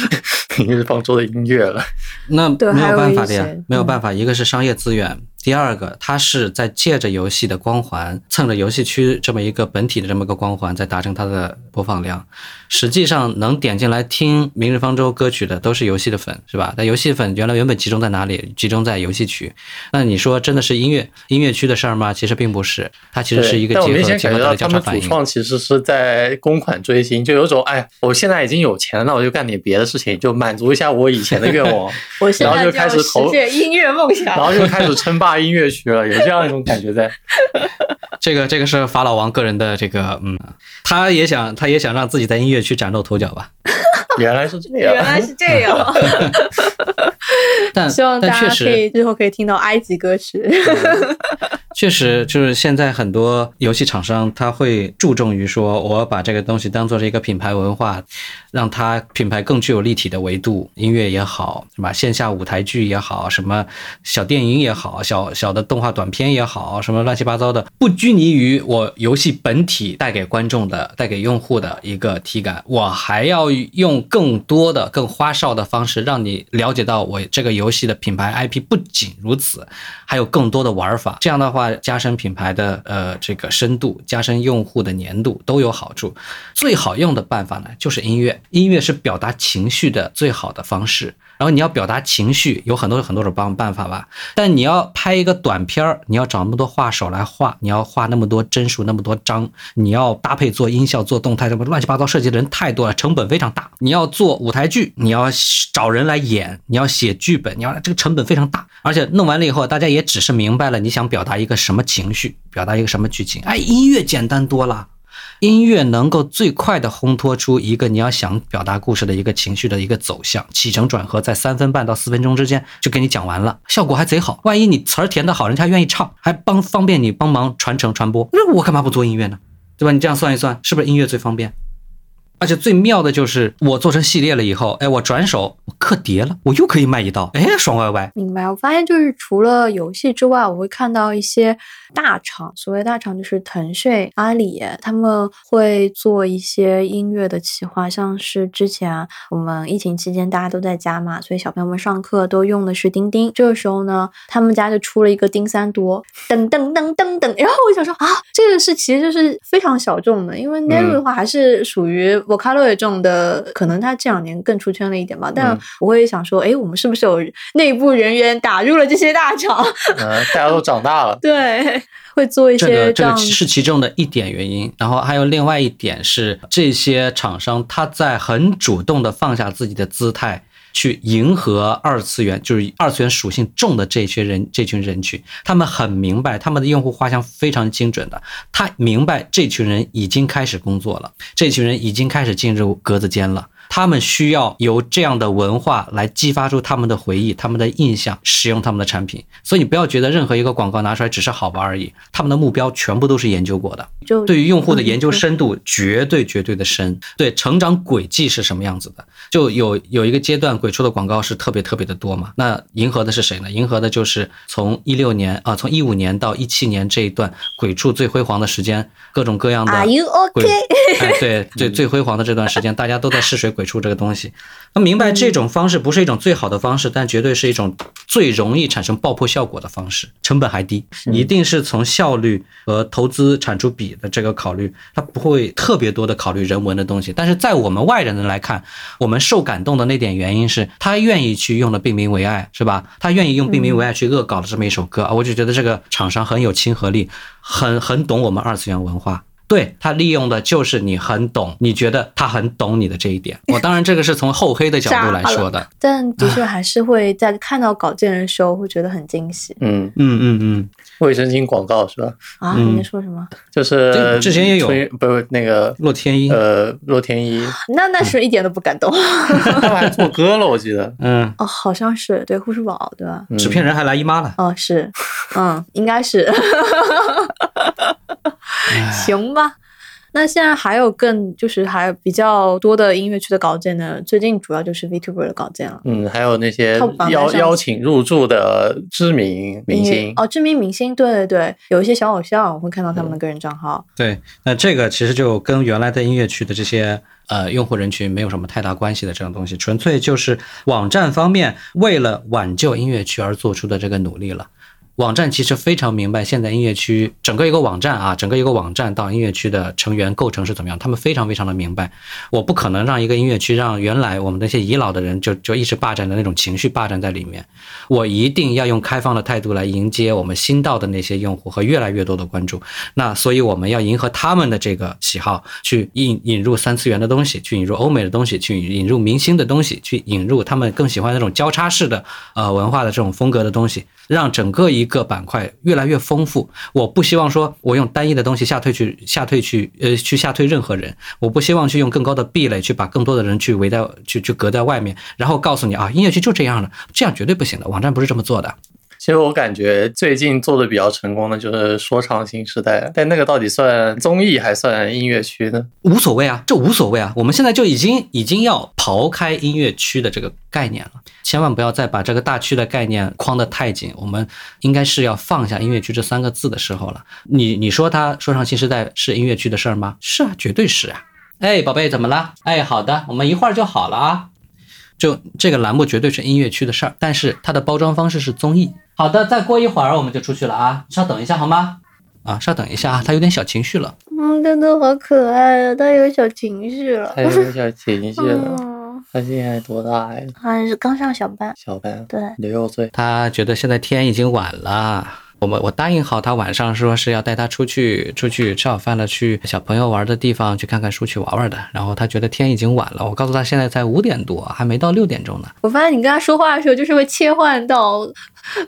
*laughs* 明日放出的音乐了。那没有办法的呀，没有办法。一个是商业资源，第二个，它是在借着游戏的光环，蹭着游戏区这么一个本体的这么个光环，在达成它的播放量。实际上，能点进来听《明日方舟》歌曲的都是游戏的粉，是吧？那游戏粉原来原本集中在哪里？集中在游戏区。那你说真的是音乐音乐区的事儿吗？其实并不是，它其实是一个结合结合的交叉反应。主创其实是在公款追星，就有种哎，我现在已经有钱了，那我就干点别的事情，就满足一下我以前的愿望。*laughs* 我现在就开始投音乐梦想，然后就开始称霸。音乐区了，有这样一种感觉在。*laughs* 这个这个是法老王个人的这个，嗯，他也想他也想让自己在音乐区崭露头角吧。*laughs* 原来是这样，原来是这样。*laughs* 但希望大家可以日后可以听到埃及歌曲。确实，就是现在很多游戏厂商他会注重于说，我把这个东西当做是一个品牌文化，让它品牌更具有立体的维度。音乐也好，是吧？线下舞台剧也好，什么小电影也好，小小的动画短片也好，什么乱七八糟的，不拘泥于我游戏本体带给观众的、带给用户的一个体感，我还要用更多的、更花哨的方式，让你了解到我这个游戏的品牌 IP。不仅如此，还有更多的玩法。这样的话。加深品牌的呃这个深度，加深用户的粘度都有好处。最好用的办法呢，就是音乐。音乐是表达情绪的最好的方式。然后你要表达情绪，有很多很多种办办法吧。但你要拍一个短片儿，你要找那么多画手来画，你要画那么多帧数，那么多张，你要搭配做音效、做动态，什么乱七八糟设计的人太多了，成本非常大。你要做舞台剧，你要找人来演，你要写剧本，你要这个成本非常大。而且弄完了以后，大家也只是明白了你想表达一个什么情绪，表达一个什么剧情。哎，音乐简单多了。音乐能够最快的烘托出一个你要想表达故事的一个情绪的一个走向，起承转合在三分半到四分钟之间就给你讲完了，效果还贼好。万一你词儿填的好，人家愿意唱，还帮方便你帮忙传承传播，那我干嘛不做音乐呢？对吧？你这样算一算，是不是音乐最方便？而且最妙的就是我做成系列了以后，哎，我转手我刻碟了，我又可以卖一道，哎，爽歪歪。明白。我发现就是除了游戏之外，我会看到一些。大厂，所谓大厂就是腾讯、阿里，他们会做一些音乐的企划，像是之前我们疫情期间大家都在家嘛，所以小朋友们上课都用的是钉钉。这个时候呢，他们家就出了一个钉三多，噔噔噔噔噔。然后我想说啊，这个是其实就是非常小众的，因为 Nero 的话还是属于 Vocaloid 这种的，可能他这两年更出圈了一点吧。但我会想说，哎，我们是不是有内部人员打入了这些大厂？嗯，大家都长大了。*laughs* 对。*laughs* 会做一些这个，这个是其中的一点原因。然后还有另外一点是，这些厂商他在很主动的放下自己的姿态，去迎合二次元，就是二次元属性重的这些人，这群人群，他们很明白他们的用户画像非常精准的，他明白这群人已经开始工作了，这群人已经开始进入格子间了。他们需要由这样的文化来激发出他们的回忆、他们的印象，使用他们的产品。所以你不要觉得任何一个广告拿出来只是好玩而已，他们的目标全部都是研究过的。就对于用户的研究深度绝对绝对的深，对成长轨迹是什么样子的，就有有一个阶段鬼畜的广告是特别特别的多嘛。那迎合的是谁呢？迎合的就是从一六年啊，从一五年到一七年这一段鬼畜最辉煌的时间，各种各样的。Are you OK？对，最最辉煌的这段时间，大家都在试水。鬼畜这个东西，那明白这种方式不是一种最好的方式，但绝对是一种最容易产生爆破效果的方式，成本还低，一定是从效率和投资产出比的这个考虑，它不会特别多的考虑人文的东西。但是在我们外人的来看，我们受感动的那点原因是他愿意去用了《病名为爱》，是吧？他愿意用《病名为爱》去恶搞了这么一首歌啊，我就觉得这个厂商很有亲和力，很很懂我们二次元文化。对他利用的就是你很懂，你觉得他很懂你的这一点。*laughs* 我当然这个是从厚黑的角度来说的，*laughs* 但的确还是会在看到稿件的时候会觉得很惊喜。嗯嗯嗯嗯，卫生巾广告是吧？啊，你在说什么？就是之前也有，不是那个洛天依，呃，洛天依。*laughs* 那那是一点都不感动。他们还做歌了，我记得。嗯，哦，好像是对护士宝对吧？纸片人还来姨妈了。哦，是，嗯，应该是。行吧，那现在还有更就是还比较多的音乐区的稿件呢。最近主要就是 VTuber 的稿件了。嗯，还有那些邀邀请入驻的知名明星哦，知名明星，对对对，有一些小偶像，我会看到他们的个人账号。对，那这个其实就跟原来的音乐区的这些呃用户人群没有什么太大关系的这种东西，纯粹就是网站方面为了挽救音乐区而做出的这个努力了。网站其实非常明白现在音乐区整个一个网站啊，整个一个网站到音乐区的成员构成是怎么样，他们非常非常的明白。我不可能让一个音乐区让原来我们那些遗老的人就 *laughs* 就一直霸占的那种情绪霸占在里面，我一定要用开放的态度来迎接我们新到的那些用户和越来越多的关注。那所以我们要迎合他们的这个喜好，去引引入三次元的东西，去引入欧美的东西，去引入明星的东西，去引入他们更喜欢那种交叉式的呃文化的这种风格的东西，让整个一一个板块越来越丰富。我不希望说我用单一的东西下退去下退去呃去下退任何人，我不希望去用更高的壁垒去把更多的人去围在去去隔在外面，然后告诉你啊音乐剧就这样了，这样绝对不行的，网站不是这么做的。其实我感觉最近做的比较成功的就是说唱新时代，但那个到底算综艺还算音乐区呢？无所谓啊，这无所谓啊。我们现在就已经已经要刨开音乐区的这个概念了，千万不要再把这个大区的概念框得太紧。我们应该是要放下音乐区这三个字的时候了。你你说他说唱新时代是音乐区的事儿吗？是啊，绝对是啊。哎，宝贝，怎么了？哎，好的，我们一会儿就好了啊。就这个栏目绝对是音乐区的事儿，但是它的包装方式是综艺。好的，再过一会儿我们就出去了啊，稍等一下好吗？啊，稍等一下啊，他有点小情绪了。嗯，真的好可爱啊，他有小情绪了。他有小情绪了。他现在多大呀？好像是刚上小班。小班。对，六岁。他觉得现在天已经晚了。我们我答应好他晚上说是要带他出去出去吃好饭了，去小朋友玩的地方去看看书去玩玩的。然后他觉得天已经晚了，我告诉他现在才五点多，还没到六点钟呢。我发现你跟他说话的时候就是会切换到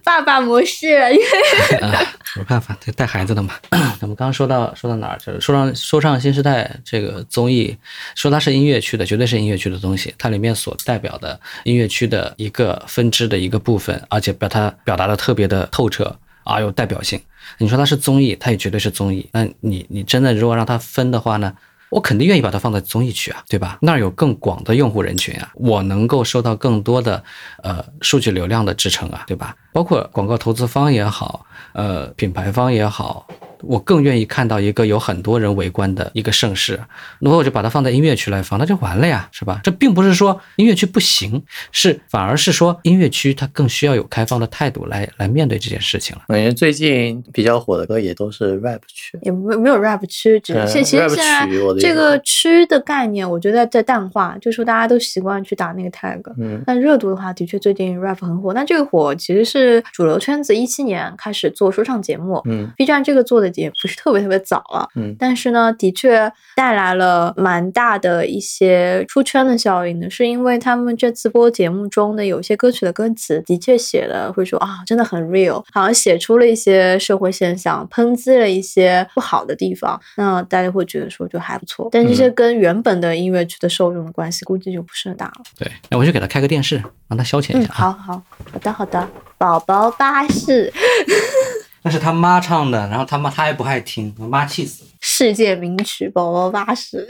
爸爸模式，因为 *laughs* 没办法，带孩子的嘛。我们刚刚说到说到哪儿？就是说唱说唱新时代这个综艺，说它是音乐区的，绝对是音乐区的东西。它里面所代表的音乐区的一个分支的一个部分，而且把它表达的特别的透彻。啊，有代表性。你说它是综艺，它也绝对是综艺。那你你真的如果让它分的话呢？我肯定愿意把它放在综艺区啊，对吧？那儿有更广的用户人群啊，我能够收到更多的呃数据流量的支撑啊，对吧？包括广告投资方也好，呃品牌方也好。我更愿意看到一个有很多人围观的一个盛世，那我就把它放在音乐区来放，那就完了呀，是吧？这并不是说音乐区不行，是反而是说音乐区它更需要有开放的态度来来面对这件事情了。感觉最近比较火的歌也都是 rap 区，也没没有 rap 区，只是其实现在这个区的概念，我觉得在淡化，就说大家都习惯去打那个 tag。嗯，但热度的话，的确最近 rap 很火，但这个火其实是主流圈子一七年开始做说唱节目，嗯，B 站这个做的。也不是特别特别早了，嗯，但是呢，的确带来了蛮大的一些出圈的效应的，是因为他们这次播节目中的有些歌曲的歌词的确写的会说啊，真的很 real，好像写出了一些社会现象，抨击了一些不好的地方，那大家会觉得说就还不错，但这些跟原本的音乐剧的受众的关系估计就不是很大了。对，那我去给他开个电视，让他消遣一下。好好好的好的，宝宝巴士。那是他妈唱的，然后他妈他也不爱听，我妈气死。世界名曲《宝宝巴士》。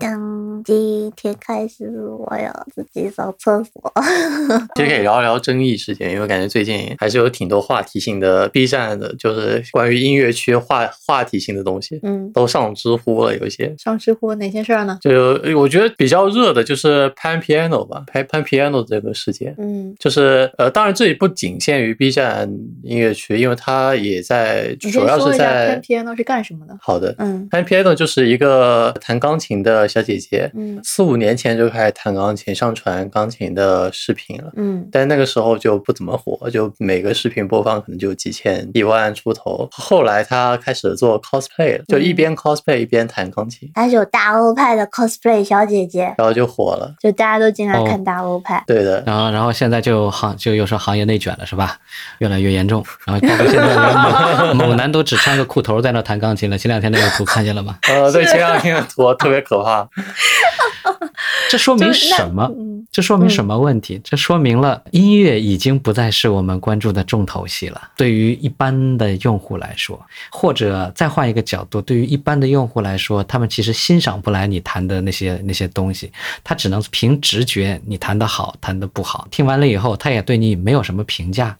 从今天开始，我要自己上厕所。*laughs* 其实可以聊聊争议事件，因为感觉最近还是有挺多话题性的 B 站的，就是关于音乐区话话题性的东西，嗯，都上知乎了。有一些上知乎哪些事儿呢？就我觉得比较热的就是潘 piano 吧，潘潘 piano 这个事件，嗯，就是呃，当然这里不仅限于 B 站音乐区，因为它也在主要是在潘 piano 是干什么的？好的，嗯，潘 piano 就是一个弹钢琴的小姐姐，嗯，四五年前就开始弹钢琴，上传钢琴的视频了，嗯，但那个时候就不怎么火，就每个视频播放可能就几千、一万出头。后来她开始做 cosplay 了，就一边 cosplay 一边弹钢琴，她是有大欧派的 cosplay 小姐姐，然后就火了，就大家都经常看大欧派，对的，然后然后现在就行就又说行业内卷了是吧？越来越严重，然后包括现在 *laughs* 某男都只穿个裤头在那弹钢琴了。前两天那个图看见了吗？呃，对，前两天的图特别可怕。*laughs* 这说明什么？这说明什么问题？这说明了音乐已经不再是我们关注的重头戏了。对于一般的用户来说，或者再换一个角度，对于一般的用户来说，他们其实欣赏不来你弹的那些那些东西，他只能凭直觉你弹的好，弹的不好。听完了以后，他也对你没有什么评价。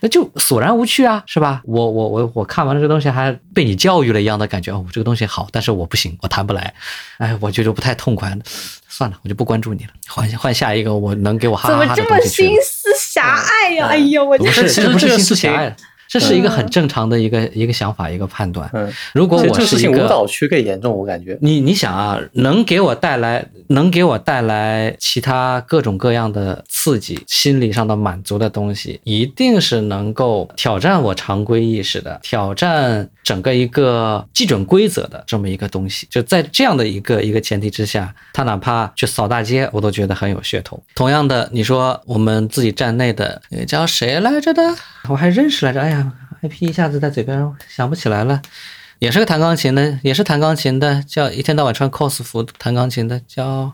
那就索然无趣啊，是吧？我我我我看完了这个东西，还被你教育了一样的感觉。哦，这个东西好，但是我不行，我弹不来。哎，我觉得不太痛快。算了，我就不关注你了，换换下一个，我能给我哈哈哈的怎么这么心思狭隘呀？哎呦，我不是，这不是心思狭隘。这是一个很正常的一个一个想法，一个判断。嗯，如果我是一个舞蹈区更严重，我感觉。你你想啊，能给我带来能给我带来其他各种各样的刺激、心理上的满足的东西，一定是能够挑战我常规意识的，挑战整个一个基准规则的这么一个东西。就在这样的一个一个前提之下，他哪怕去扫大街，我都觉得很有噱头。同样的，你说我们自己站内的那个叫谁来着的，我还认识来着，哎呀。IP 一下子在嘴边想不起来了，也是个弹钢琴的，也是弹钢琴的，叫一天到晚穿 cos 服弹钢琴的，叫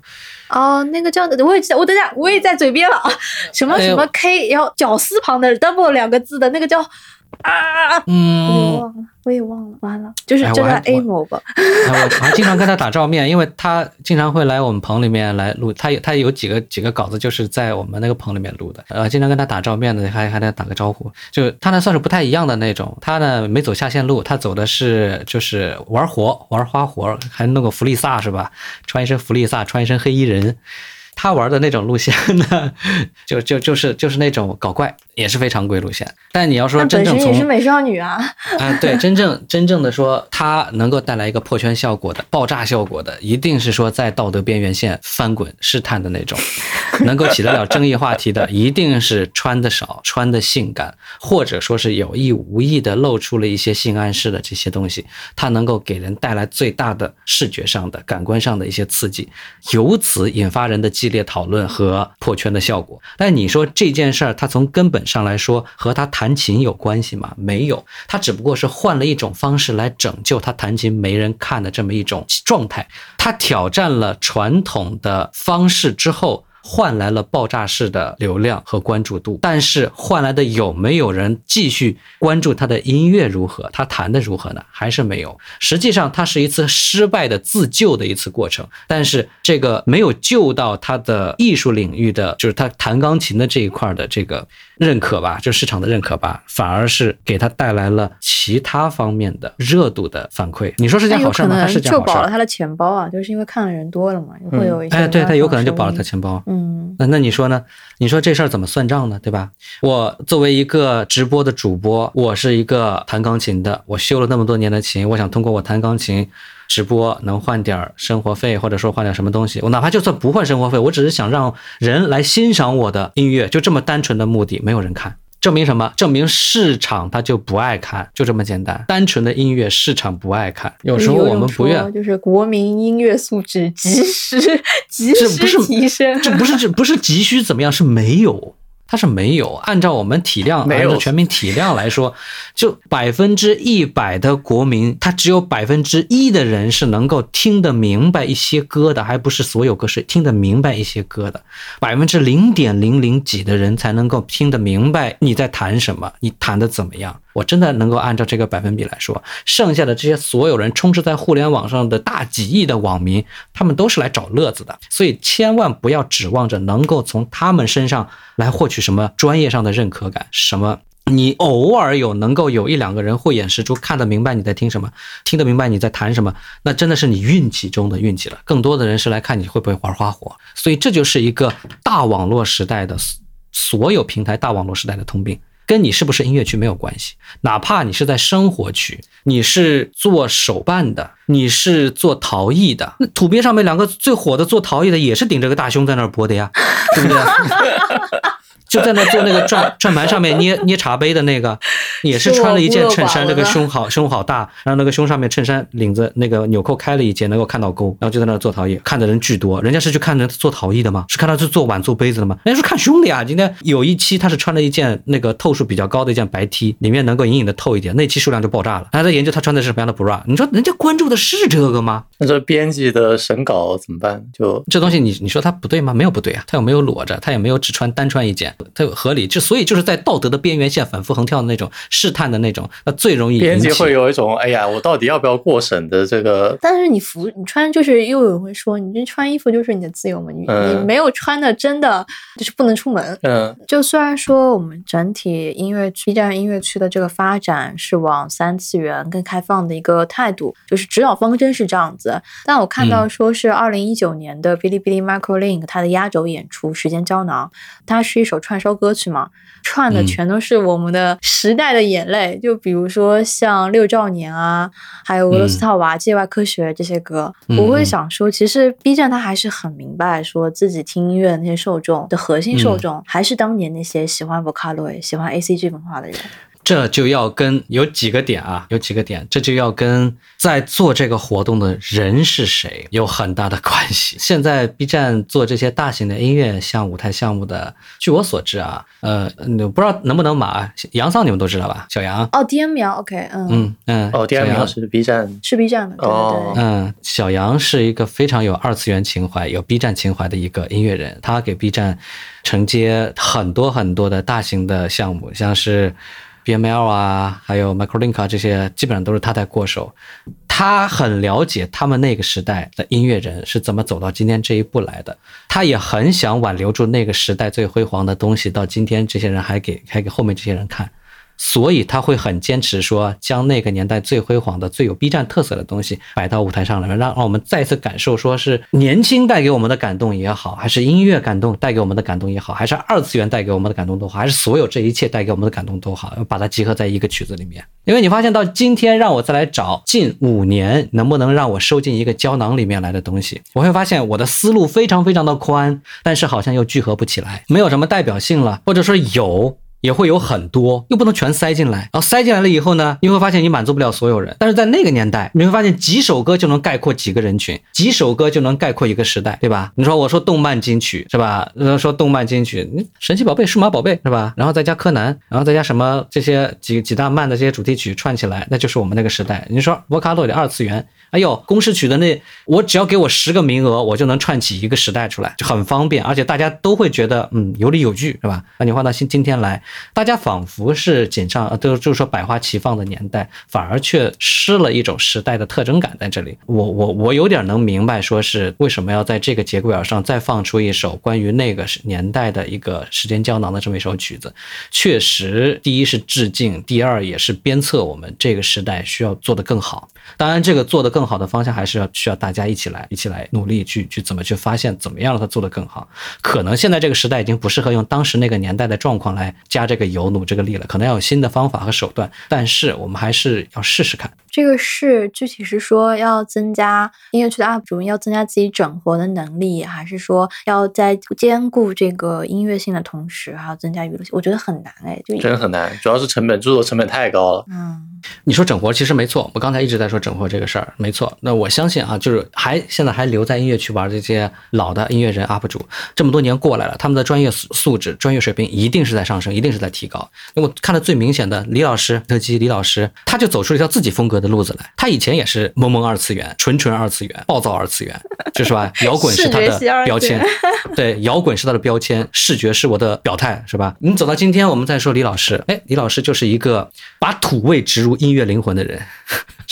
哦，那个叫我也我等下我也在嘴边了啊，什么什么 K 然后绞丝旁的 double 两个字的那个叫啊，嗯。我也忘了，完了，就是叫他 A 某吧。*laughs* 我还经常跟他打照面，因为他经常会来我们棚里面来录。他有他有几个几个稿子，就是在我们那个棚里面录的。呃，经常跟他打照面的，还还得打个招呼。就他呢，算是不太一样的那种。他呢，没走下线路，他走的是就是玩活玩花活，还弄个弗利萨是吧？穿一身弗利萨，穿一身黑衣人。他玩的那种路线呢，*laughs* 就就就是就是那种搞怪，也是非常规路线。但你要说真正从也是美少女啊，啊对，真正真正的说，它能够带来一个破圈效果的、爆炸效果的，一定是说在道德边缘线翻滚试探的那种，*laughs* 能够起得了争议话题的，一定是穿的少、穿的性感，或者说是有意无意的露出了一些性暗示的这些东西，它能够给人带来最大的视觉上的、感官上的一些刺激，由此引发人的。激烈讨论和破圈的效果，但你说这件事儿，它从根本上来说和他弹琴有关系吗？没有，他只不过是换了一种方式来拯救他弹琴没人看的这么一种状态，他挑战了传统的方式之后。换来了爆炸式的流量和关注度，但是换来的有没有人继续关注他的音乐如何，他弹的如何呢？还是没有。实际上，它是一次失败的自救的一次过程，但是这个没有救到他的艺术领域的，就是他弹钢琴的这一块的这个。认可吧，就市场的认可吧，反而是给他带来了其他方面的热度的反馈。你说是件好事吗？还是件好事。就保了他的钱包啊，就是因为看的人多了嘛，会有一些。哎，对他有可能就保了他钱包。嗯，那那你说呢？你说这事儿怎么算账呢？对吧？我作为一个直播的主播，我是一个弹钢琴的，我修了那么多年的琴，我想通过我弹钢琴。直播能换点生活费，或者说换点什么东西，我哪怕就算不换生活费，我只是想让人来欣赏我的音乐，就这么单纯的目的，没有人看，证明什么？证明市场他就不爱看，就这么简单。单纯的音乐市场不爱看，有时候我们不愿，就是国民音乐素质急需急需提升，这不是这不是急需怎么样？是没有。它是没有按照我们体量，按照全民体量来说，就百分之一百的国民，他只有百分之一的人是能够听得明白一些歌的，还不是所有歌是听得明白一些歌的，百分之零点零零几的人才能够听得明白你在弹什么，你弹的怎么样。我真的能够按照这个百分比来说，剩下的这些所有人充斥在互联网上的大几亿的网民，他们都是来找乐子的，所以千万不要指望着能够从他们身上来获取什么专业上的认可感。什么，你偶尔有能够有一两个人慧眼识珠，看得明白你在听什么，听得明白你在谈什么，那真的是你运气中的运气了。更多的人是来看你会不会玩花活，所以这就是一个大网络时代的所有平台大网络时代的通病。跟你是不是音乐区没有关系，哪怕你是在生活区，你是做手办的，你是做陶艺的，那土鳖上面两个最火的做陶艺的也是顶着个大胸在那儿播的呀，对不对？*laughs* 就在那做那个转转盘上面捏捏茶杯的那个，也是穿了一件衬衫，这个胸好胸好大，然后那个胸上面衬衫领子那个纽扣开了一截，能够看到沟，然后就在那做陶艺，看的人巨多。人家是去看人做陶艺的吗？是看他去做碗做杯子的吗？人家是看胸的呀。今天有一期他是穿了一件那个透数比较高的一件白 T，里面能够隐隐的透一点，那期数量就爆炸了。还在研究他穿的是什么样的 bra。你说人家关注的是这个吗？那这编辑的审稿怎么办？就这东西你你说他不对吗？没有不对啊，他又没有裸着，他也没有只穿单穿一件，他有合理就。所以就是在道德的边缘线反复横跳的那种，试探的那种，那最容易编辑会有一种哎呀，我到底要不要过审的这个。但是你服你穿就是又有人会说，你这穿衣服就是你的自由嘛，你你没有穿的真的就是不能出门。嗯，就虽然说我们整体音乐 B 站音乐区的这个发展是往三次元更开放的一个态度，就是指导方针是这样子。但我看到说是二零一九年的哔哩哔哩 Micro Link 它的压轴演出《时间胶囊》，它是一首串烧歌曲嘛。串的全都是我们的时代的眼泪，就比如说像六兆年啊，还有俄罗斯套娃、界外科学这些歌，我会想说，其实 B 站它还是很明白，说自己听音乐的那些受众的核心受众，还是当年那些喜欢 Vocaloid、喜欢 ACG 文化的人。这就要跟有几个点啊，有几个点，这就要跟在做这个活动的人是谁有很大的关系。*laughs* 现在 B 站做这些大型的音乐像舞台项目的，据我所知啊，呃，不知道能不能码杨桑，你们都知道吧？小杨哦，DM 苗，OK，嗯嗯嗯，哦，DM 苗是 B 站，是 B 站的，对对对，嗯，小杨是一个非常有二次元情怀、有 B 站情怀的一个音乐人，他给 B 站承接很多很多的大型的项目，像是。BML 啊，还有 Microlink 啊，这些基本上都是他在过手。他很了解他们那个时代的音乐人是怎么走到今天这一步来的。他也很想挽留住那个时代最辉煌的东西，到今天这些人还给还给后面这些人看。所以他会很坚持说，将那个年代最辉煌的、最有 B 站特色的东西摆到舞台上来，让让我们再次感受，说是年轻带给我们的感动也好，还是音乐感动带给我们的感动也好，还是二次元带给我们的感动都好，还是所有这一切带给我们的感动都好，要把它集合在一个曲子里面。因为你发现到今天，让我再来找近五年能不能让我收进一个胶囊里面来的东西，我会发现我的思路非常非常的宽，但是好像又聚合不起来，没有什么代表性了，或者说有。也会有很多，又不能全塞进来。然后塞进来了以后呢，你会发现你满足不了所有人。但是在那个年代，你会发现几首歌就能概括几个人群，几首歌就能概括一个时代，对吧？你说我说动漫金曲是吧？说动漫金曲，神奇宝贝、数码宝贝是吧？然后再加柯南，然后再加什么这些几几大漫的这些主题曲串起来，那就是我们那个时代。你说沃卡洛的二次元。哎呦，公式曲的那，我只要给我十个名额，我就能串起一个时代出来，就很方便，而且大家都会觉得，嗯，有理有据，是吧？那你换到今今天来，大家仿佛是锦上，都就是说百花齐放的年代，反而却失了一种时代的特征感在这里。我我我有点能明白，说是为什么要在这个节骨眼上再放出一首关于那个年代的一个时间胶囊的这么一首曲子。确实，第一是致敬，第二也是鞭策我们这个时代需要做得更好。当然，这个做得更。好的方向还是要需要大家一起来，一起来努力去去怎么去发现怎么样让它做得更好。可能现在这个时代已经不适合用当时那个年代的状况来加这个油努这个力了，可能要有新的方法和手段。但是我们还是要试试看。这个是具体是说要增加音乐区的 UP 主要增加自己整活的能力，还是说要在兼顾这个音乐性的同时还要增加娱乐性？我觉得很难哎，就真的很难，主要是成本制作成本太高了。嗯，你说整活其实没错，我刚才一直在说整活这个事儿没错。那我相信啊，就是还现在还留在音乐区玩这些老的音乐人 UP 主，这么多年过来了，他们的专业素质、专业水平一定是在上升，一定是在提高。那我看的最明显的李老师，特基李老师，他就走出了一条自己风格。的路子来，他以前也是萌萌二次元，纯纯二次元，暴躁二次元，就是吧？摇滚是他的标签，对，摇滚是他的标签，视觉是我的表态，是吧？你走到今天，我们再说李老师，哎，李老师就是一个把土味植入音乐灵魂的人。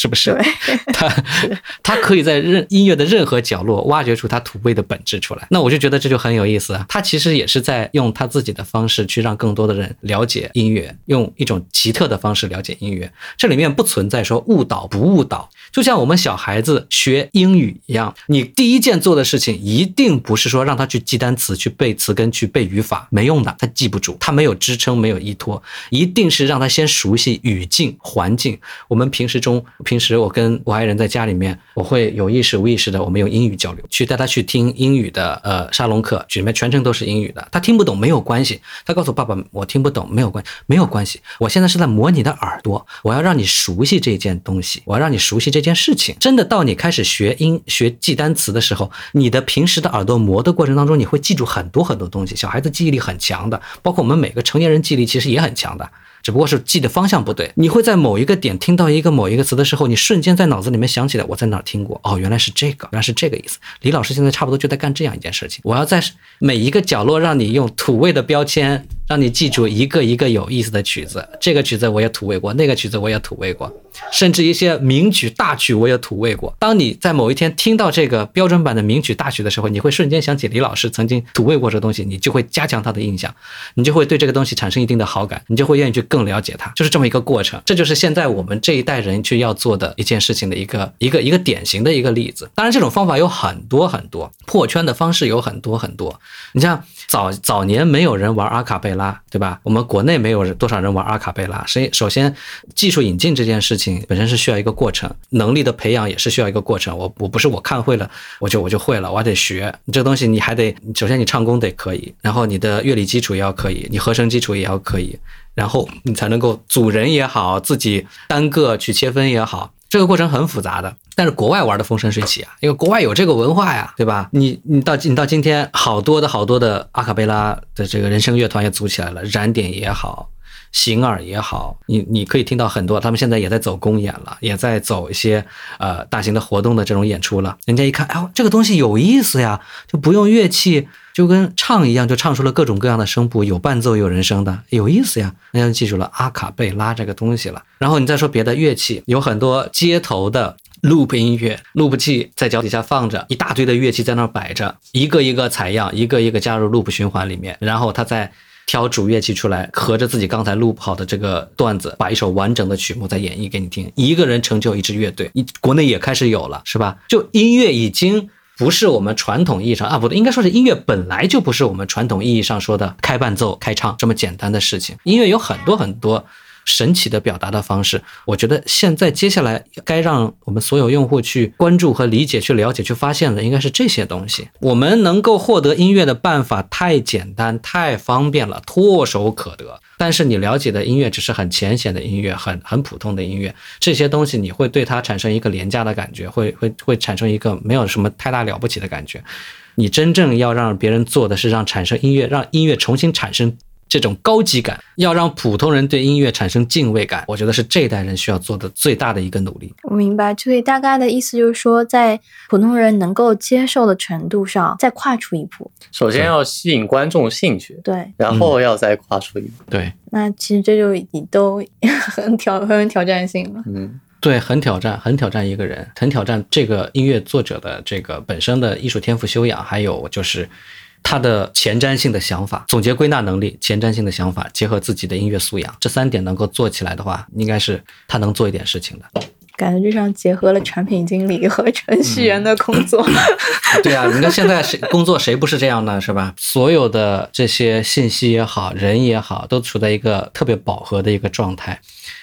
是不是？*laughs* 他 *laughs* 他可以在任音乐的任何角落挖掘出他土味的本质出来。那我就觉得这就很有意思啊。他其实也是在用他自己的方式去让更多的人了解音乐，用一种奇特的方式了解音乐。这里面不存在说误导不误导，就像我们小孩子学英语一样，你第一件做的事情一定不是说让他去记单词、去背词根、去背语法，没用的，他记不住，他没有支撑，没有依托，一定是让他先熟悉语境、环境。我们平时中。平时我跟我爱人在家里面，我会有意识无意识的，我们用英语交流，去带他去听英语的呃沙龙课，里面全程都是英语的。他听不懂没有关系，他告诉爸爸我听不懂没有关没有关系。我现在是在磨你的耳朵，我要让你熟悉这件东西，我要让你熟悉这件事情。真的到你开始学英学记单词的时候，你的平时的耳朵磨的过程当中，你会记住很多很多东西。小孩子记忆力很强的，包括我们每个成年人记忆力其实也很强的。只不过是记的方向不对，你会在某一个点听到一个某一个词的时候，你瞬间在脑子里面想起来我在哪儿听过，哦，原来是这个，原来是这个意思。李老师现在差不多就在干这样一件事情，我要在每一个角落让你用土味的标签，让你记住一个一个有意思的曲子。这个曲子我也土味过，那个曲子我也土味过，甚至一些名曲大曲我也土味过。当你在某一天听到这个标准版的名曲大曲的时候，你会瞬间想起李老师曾经土味过这东西，你就会加强他的印象，你就会对这个东西产生一定的好感，你就会愿意去更了解它，就是这么一个过程。这就是现在我们这一代人去要做的一件事情的一个一个一个典型的一个例子。当然，这种方法有很多很多，破圈的方式有很多很多。你像早早年没有人玩阿卡贝拉，对吧？我们国内没有多少人玩阿卡贝拉。所以，首先技术引进这件事情本身是需要一个过程，能力的培养也是需要一个过程。我我不是我看会了我就我就会了，我还得学。这东西你还得首先你唱功得可以，然后你的乐理基础也要可以，你和声基础也要可以，然后你才能够组人也好，自己单个去切分也好。这个过程很复杂的，但是国外玩的风生水起啊，因为国外有这个文化呀，对吧？你你到你到今天，好多的好多的阿卡贝拉的这个人声乐团也组起来了，燃点也好，形耳也好，你你可以听到很多，他们现在也在走公演了，也在走一些呃大型的活动的这种演出了。人家一看，哎，这个东西有意思呀，就不用乐器。就跟唱一样，就唱出了各种各样的声部，有伴奏，有人声的，有意思呀。大家就记住了阿卡贝拉这个东西了。然后你再说别的乐器，有很多街头的 loop 音乐，loop 器在脚底下放着，一大堆的乐器在那儿摆着，一个一个采样，一个一个加入 loop 循环里面，然后他再挑主乐器出来，合着自己刚才 loop 好的这个段子，把一首完整的曲目再演绎给你听。一个人成就一支乐队，你国内也开始有了，是吧？就音乐已经。不是我们传统意义上啊，不对，应该说是音乐本来就不是我们传统意义上说的开伴奏、开唱这么简单的事情。音乐有很多很多神奇的表达的方式。我觉得现在接下来该让我们所有用户去关注和理解、去了解、去发现的，应该是这些东西。我们能够获得音乐的办法太简单、太方便了，唾手可得。但是你了解的音乐只是很浅显的音乐，很很普通的音乐，这些东西你会对它产生一个廉价的感觉，会会会产生一个没有什么太大了不起的感觉。你真正要让别人做的是让产生音乐，让音乐重新产生。这种高级感，要让普通人对音乐产生敬畏感，我觉得是这一代人需要做的最大的一个努力。我明白，所以大概的意思就是说，在普通人能够接受的程度上，再跨出一步。首先要吸引观众兴趣，对，然后要再跨出一步，对。那其实这就已都很挑很有挑战性了。嗯，对，很挑战，很挑战一个人，很挑战这个音乐作者的这个本身的艺术天赋修养，还有就是。他的前瞻性的想法、总结归纳能力、前瞻性的想法，结合自己的音乐素养，这三点能够做起来的话，应该是他能做一点事情的。感觉就像结合了产品经理和程序员的工作。*laughs* 对啊，你看现在谁工作谁不是这样呢？是吧？所有的这些信息也好，人也好，都处在一个特别饱和的一个状态。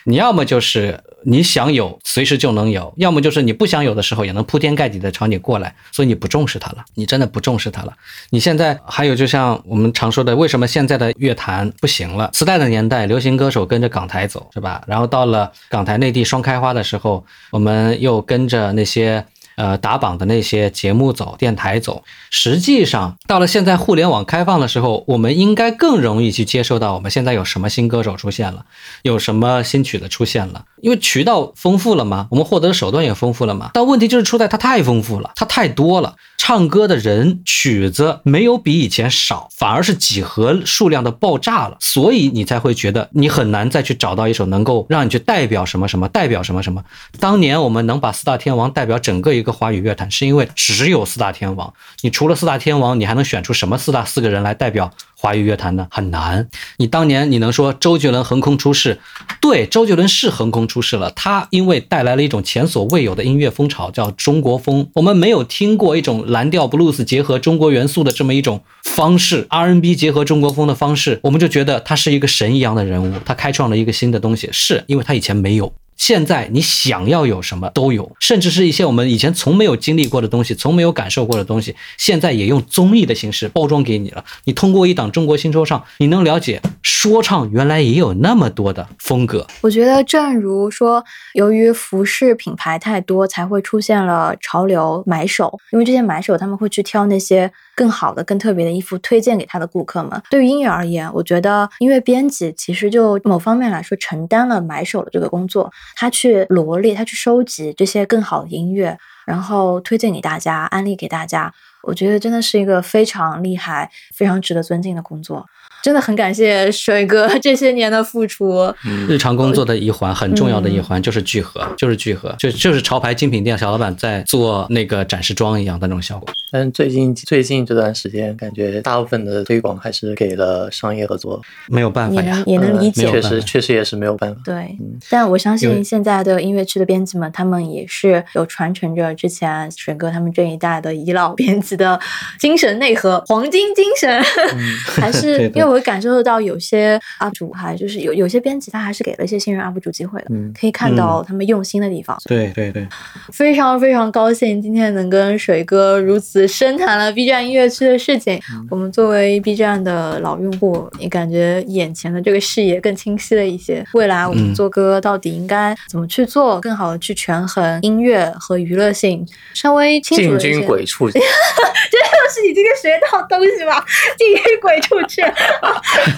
你要么就是你想有，随时就能有；要么就是你不想有的时候，也能铺天盖地的朝你过来。所以你不重视它了，你真的不重视它了。你现在还有，就像我们常说的，为什么现在的乐坛不行了？磁带的年代，流行歌手跟着港台走，是吧？然后到了港台内地双开花的时候，我们又跟着那些。呃，打榜的那些节目走，电台走，实际上到了现在互联网开放的时候，我们应该更容易去接受到我们现在有什么新歌手出现了，有什么新曲子出现了，因为渠道丰富了嘛，我们获得的手段也丰富了嘛。但问题就是出在它太丰富了，它太多了，唱歌的人曲子没有比以前少，反而是几何数量的爆炸了，所以你才会觉得你很难再去找到一首能够让你去代表什么什么，代表什么什么。当年我们能把四大天王代表整个一个个华语乐坛，是因为只有四大天王。你除了四大天王，你还能选出什么四大四个人来代表华语乐坛呢？很难。你当年你能说周杰伦横空出世？对，周杰伦是横空出世了。他因为带来了一种前所未有的音乐风潮，叫中国风。我们没有听过一种蓝调布鲁斯结合中国元素的这么一种方式，RNB 结合中国风的方式，我们就觉得他是一个神一样的人物。他开创了一个新的东西，是因为他以前没有。现在你想要有什么都有，甚至是一些我们以前从没有经历过的东西，从没有感受过的东西，现在也用综艺的形式包装给你了。你通过一档中国新说唱，你能了解说唱原来也有那么多的风格。我觉得，正如说，由于服饰品牌太多，才会出现了潮流买手，因为这些买手他们会去挑那些。更好的、更特别的衣服推荐给他的顾客们。对于音乐而言，我觉得音乐编辑其实就某方面来说承担了买手的这个工作。他去罗列，他去收集这些更好的音乐，然后推荐给大家，安利给大家。我觉得真的是一个非常厉害、非常值得尊敬的工作。真的很感谢水哥 *laughs* 这些年的付出。日常工作的一环，很重要的一环就是聚合，就是聚合，就就是潮牌精品店小老板在做那个展示装一样的那种效果。但最近最近这段时间，感觉大部分的推广还是给了商业合作，没有办法呀，也能理解，确实确实也是没有办法。对，但我相信现在的音乐区的编辑们，他们也是有传承着之前水哥他们这一代的遗老编辑的精神内核，黄金精神，*laughs* 还是因为我会感受得到有些 UP 主还就是有有些编辑他还是给了一些新人 UP 主机会的，可以看到他们用心的地方。对对对，*laughs* 非常非常高兴今天能跟水哥如此深谈了 B 站音乐区的事情。我们作为 B 站的老用户，也感觉眼前的这个视野更清晰了一些。未来我们做歌到底应该怎么去做，更好的去权衡音乐和娱乐性，稍微清楚一些。*laughs* 进军鬼畜，这就是你今天学到东西吧？进军鬼畜去。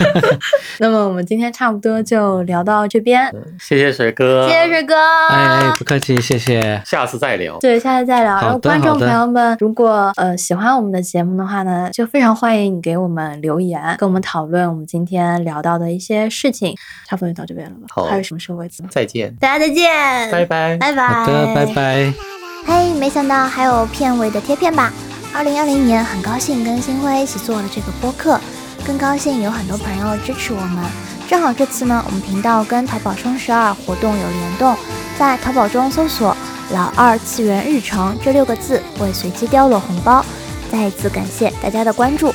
*laughs* 那么我们今天差不多就聊到这边。谢谢水哥，谢谢水哥。哎，不客气，谢谢。下次再聊。对，下次再聊。然后观众朋友们，如果呃喜欢我们的节目的话呢，就非常欢迎你给我们留言，跟我们讨论我们今天聊到的一些事情。差不多就到这边了吧？好，还有什么收尾词？再见，大家再见，拜拜，拜拜，好的，拜拜。嘿，没想到还有片尾的贴片吧？二零二零年，很高兴跟星辉一起做了这个播客，更高兴有很多朋友支持我们。正好这次呢，我们频道跟淘宝双十二活动有联动，在淘宝中搜索“老二次元日常”这六个字，会随机掉落红包。再一次感谢大家的关注。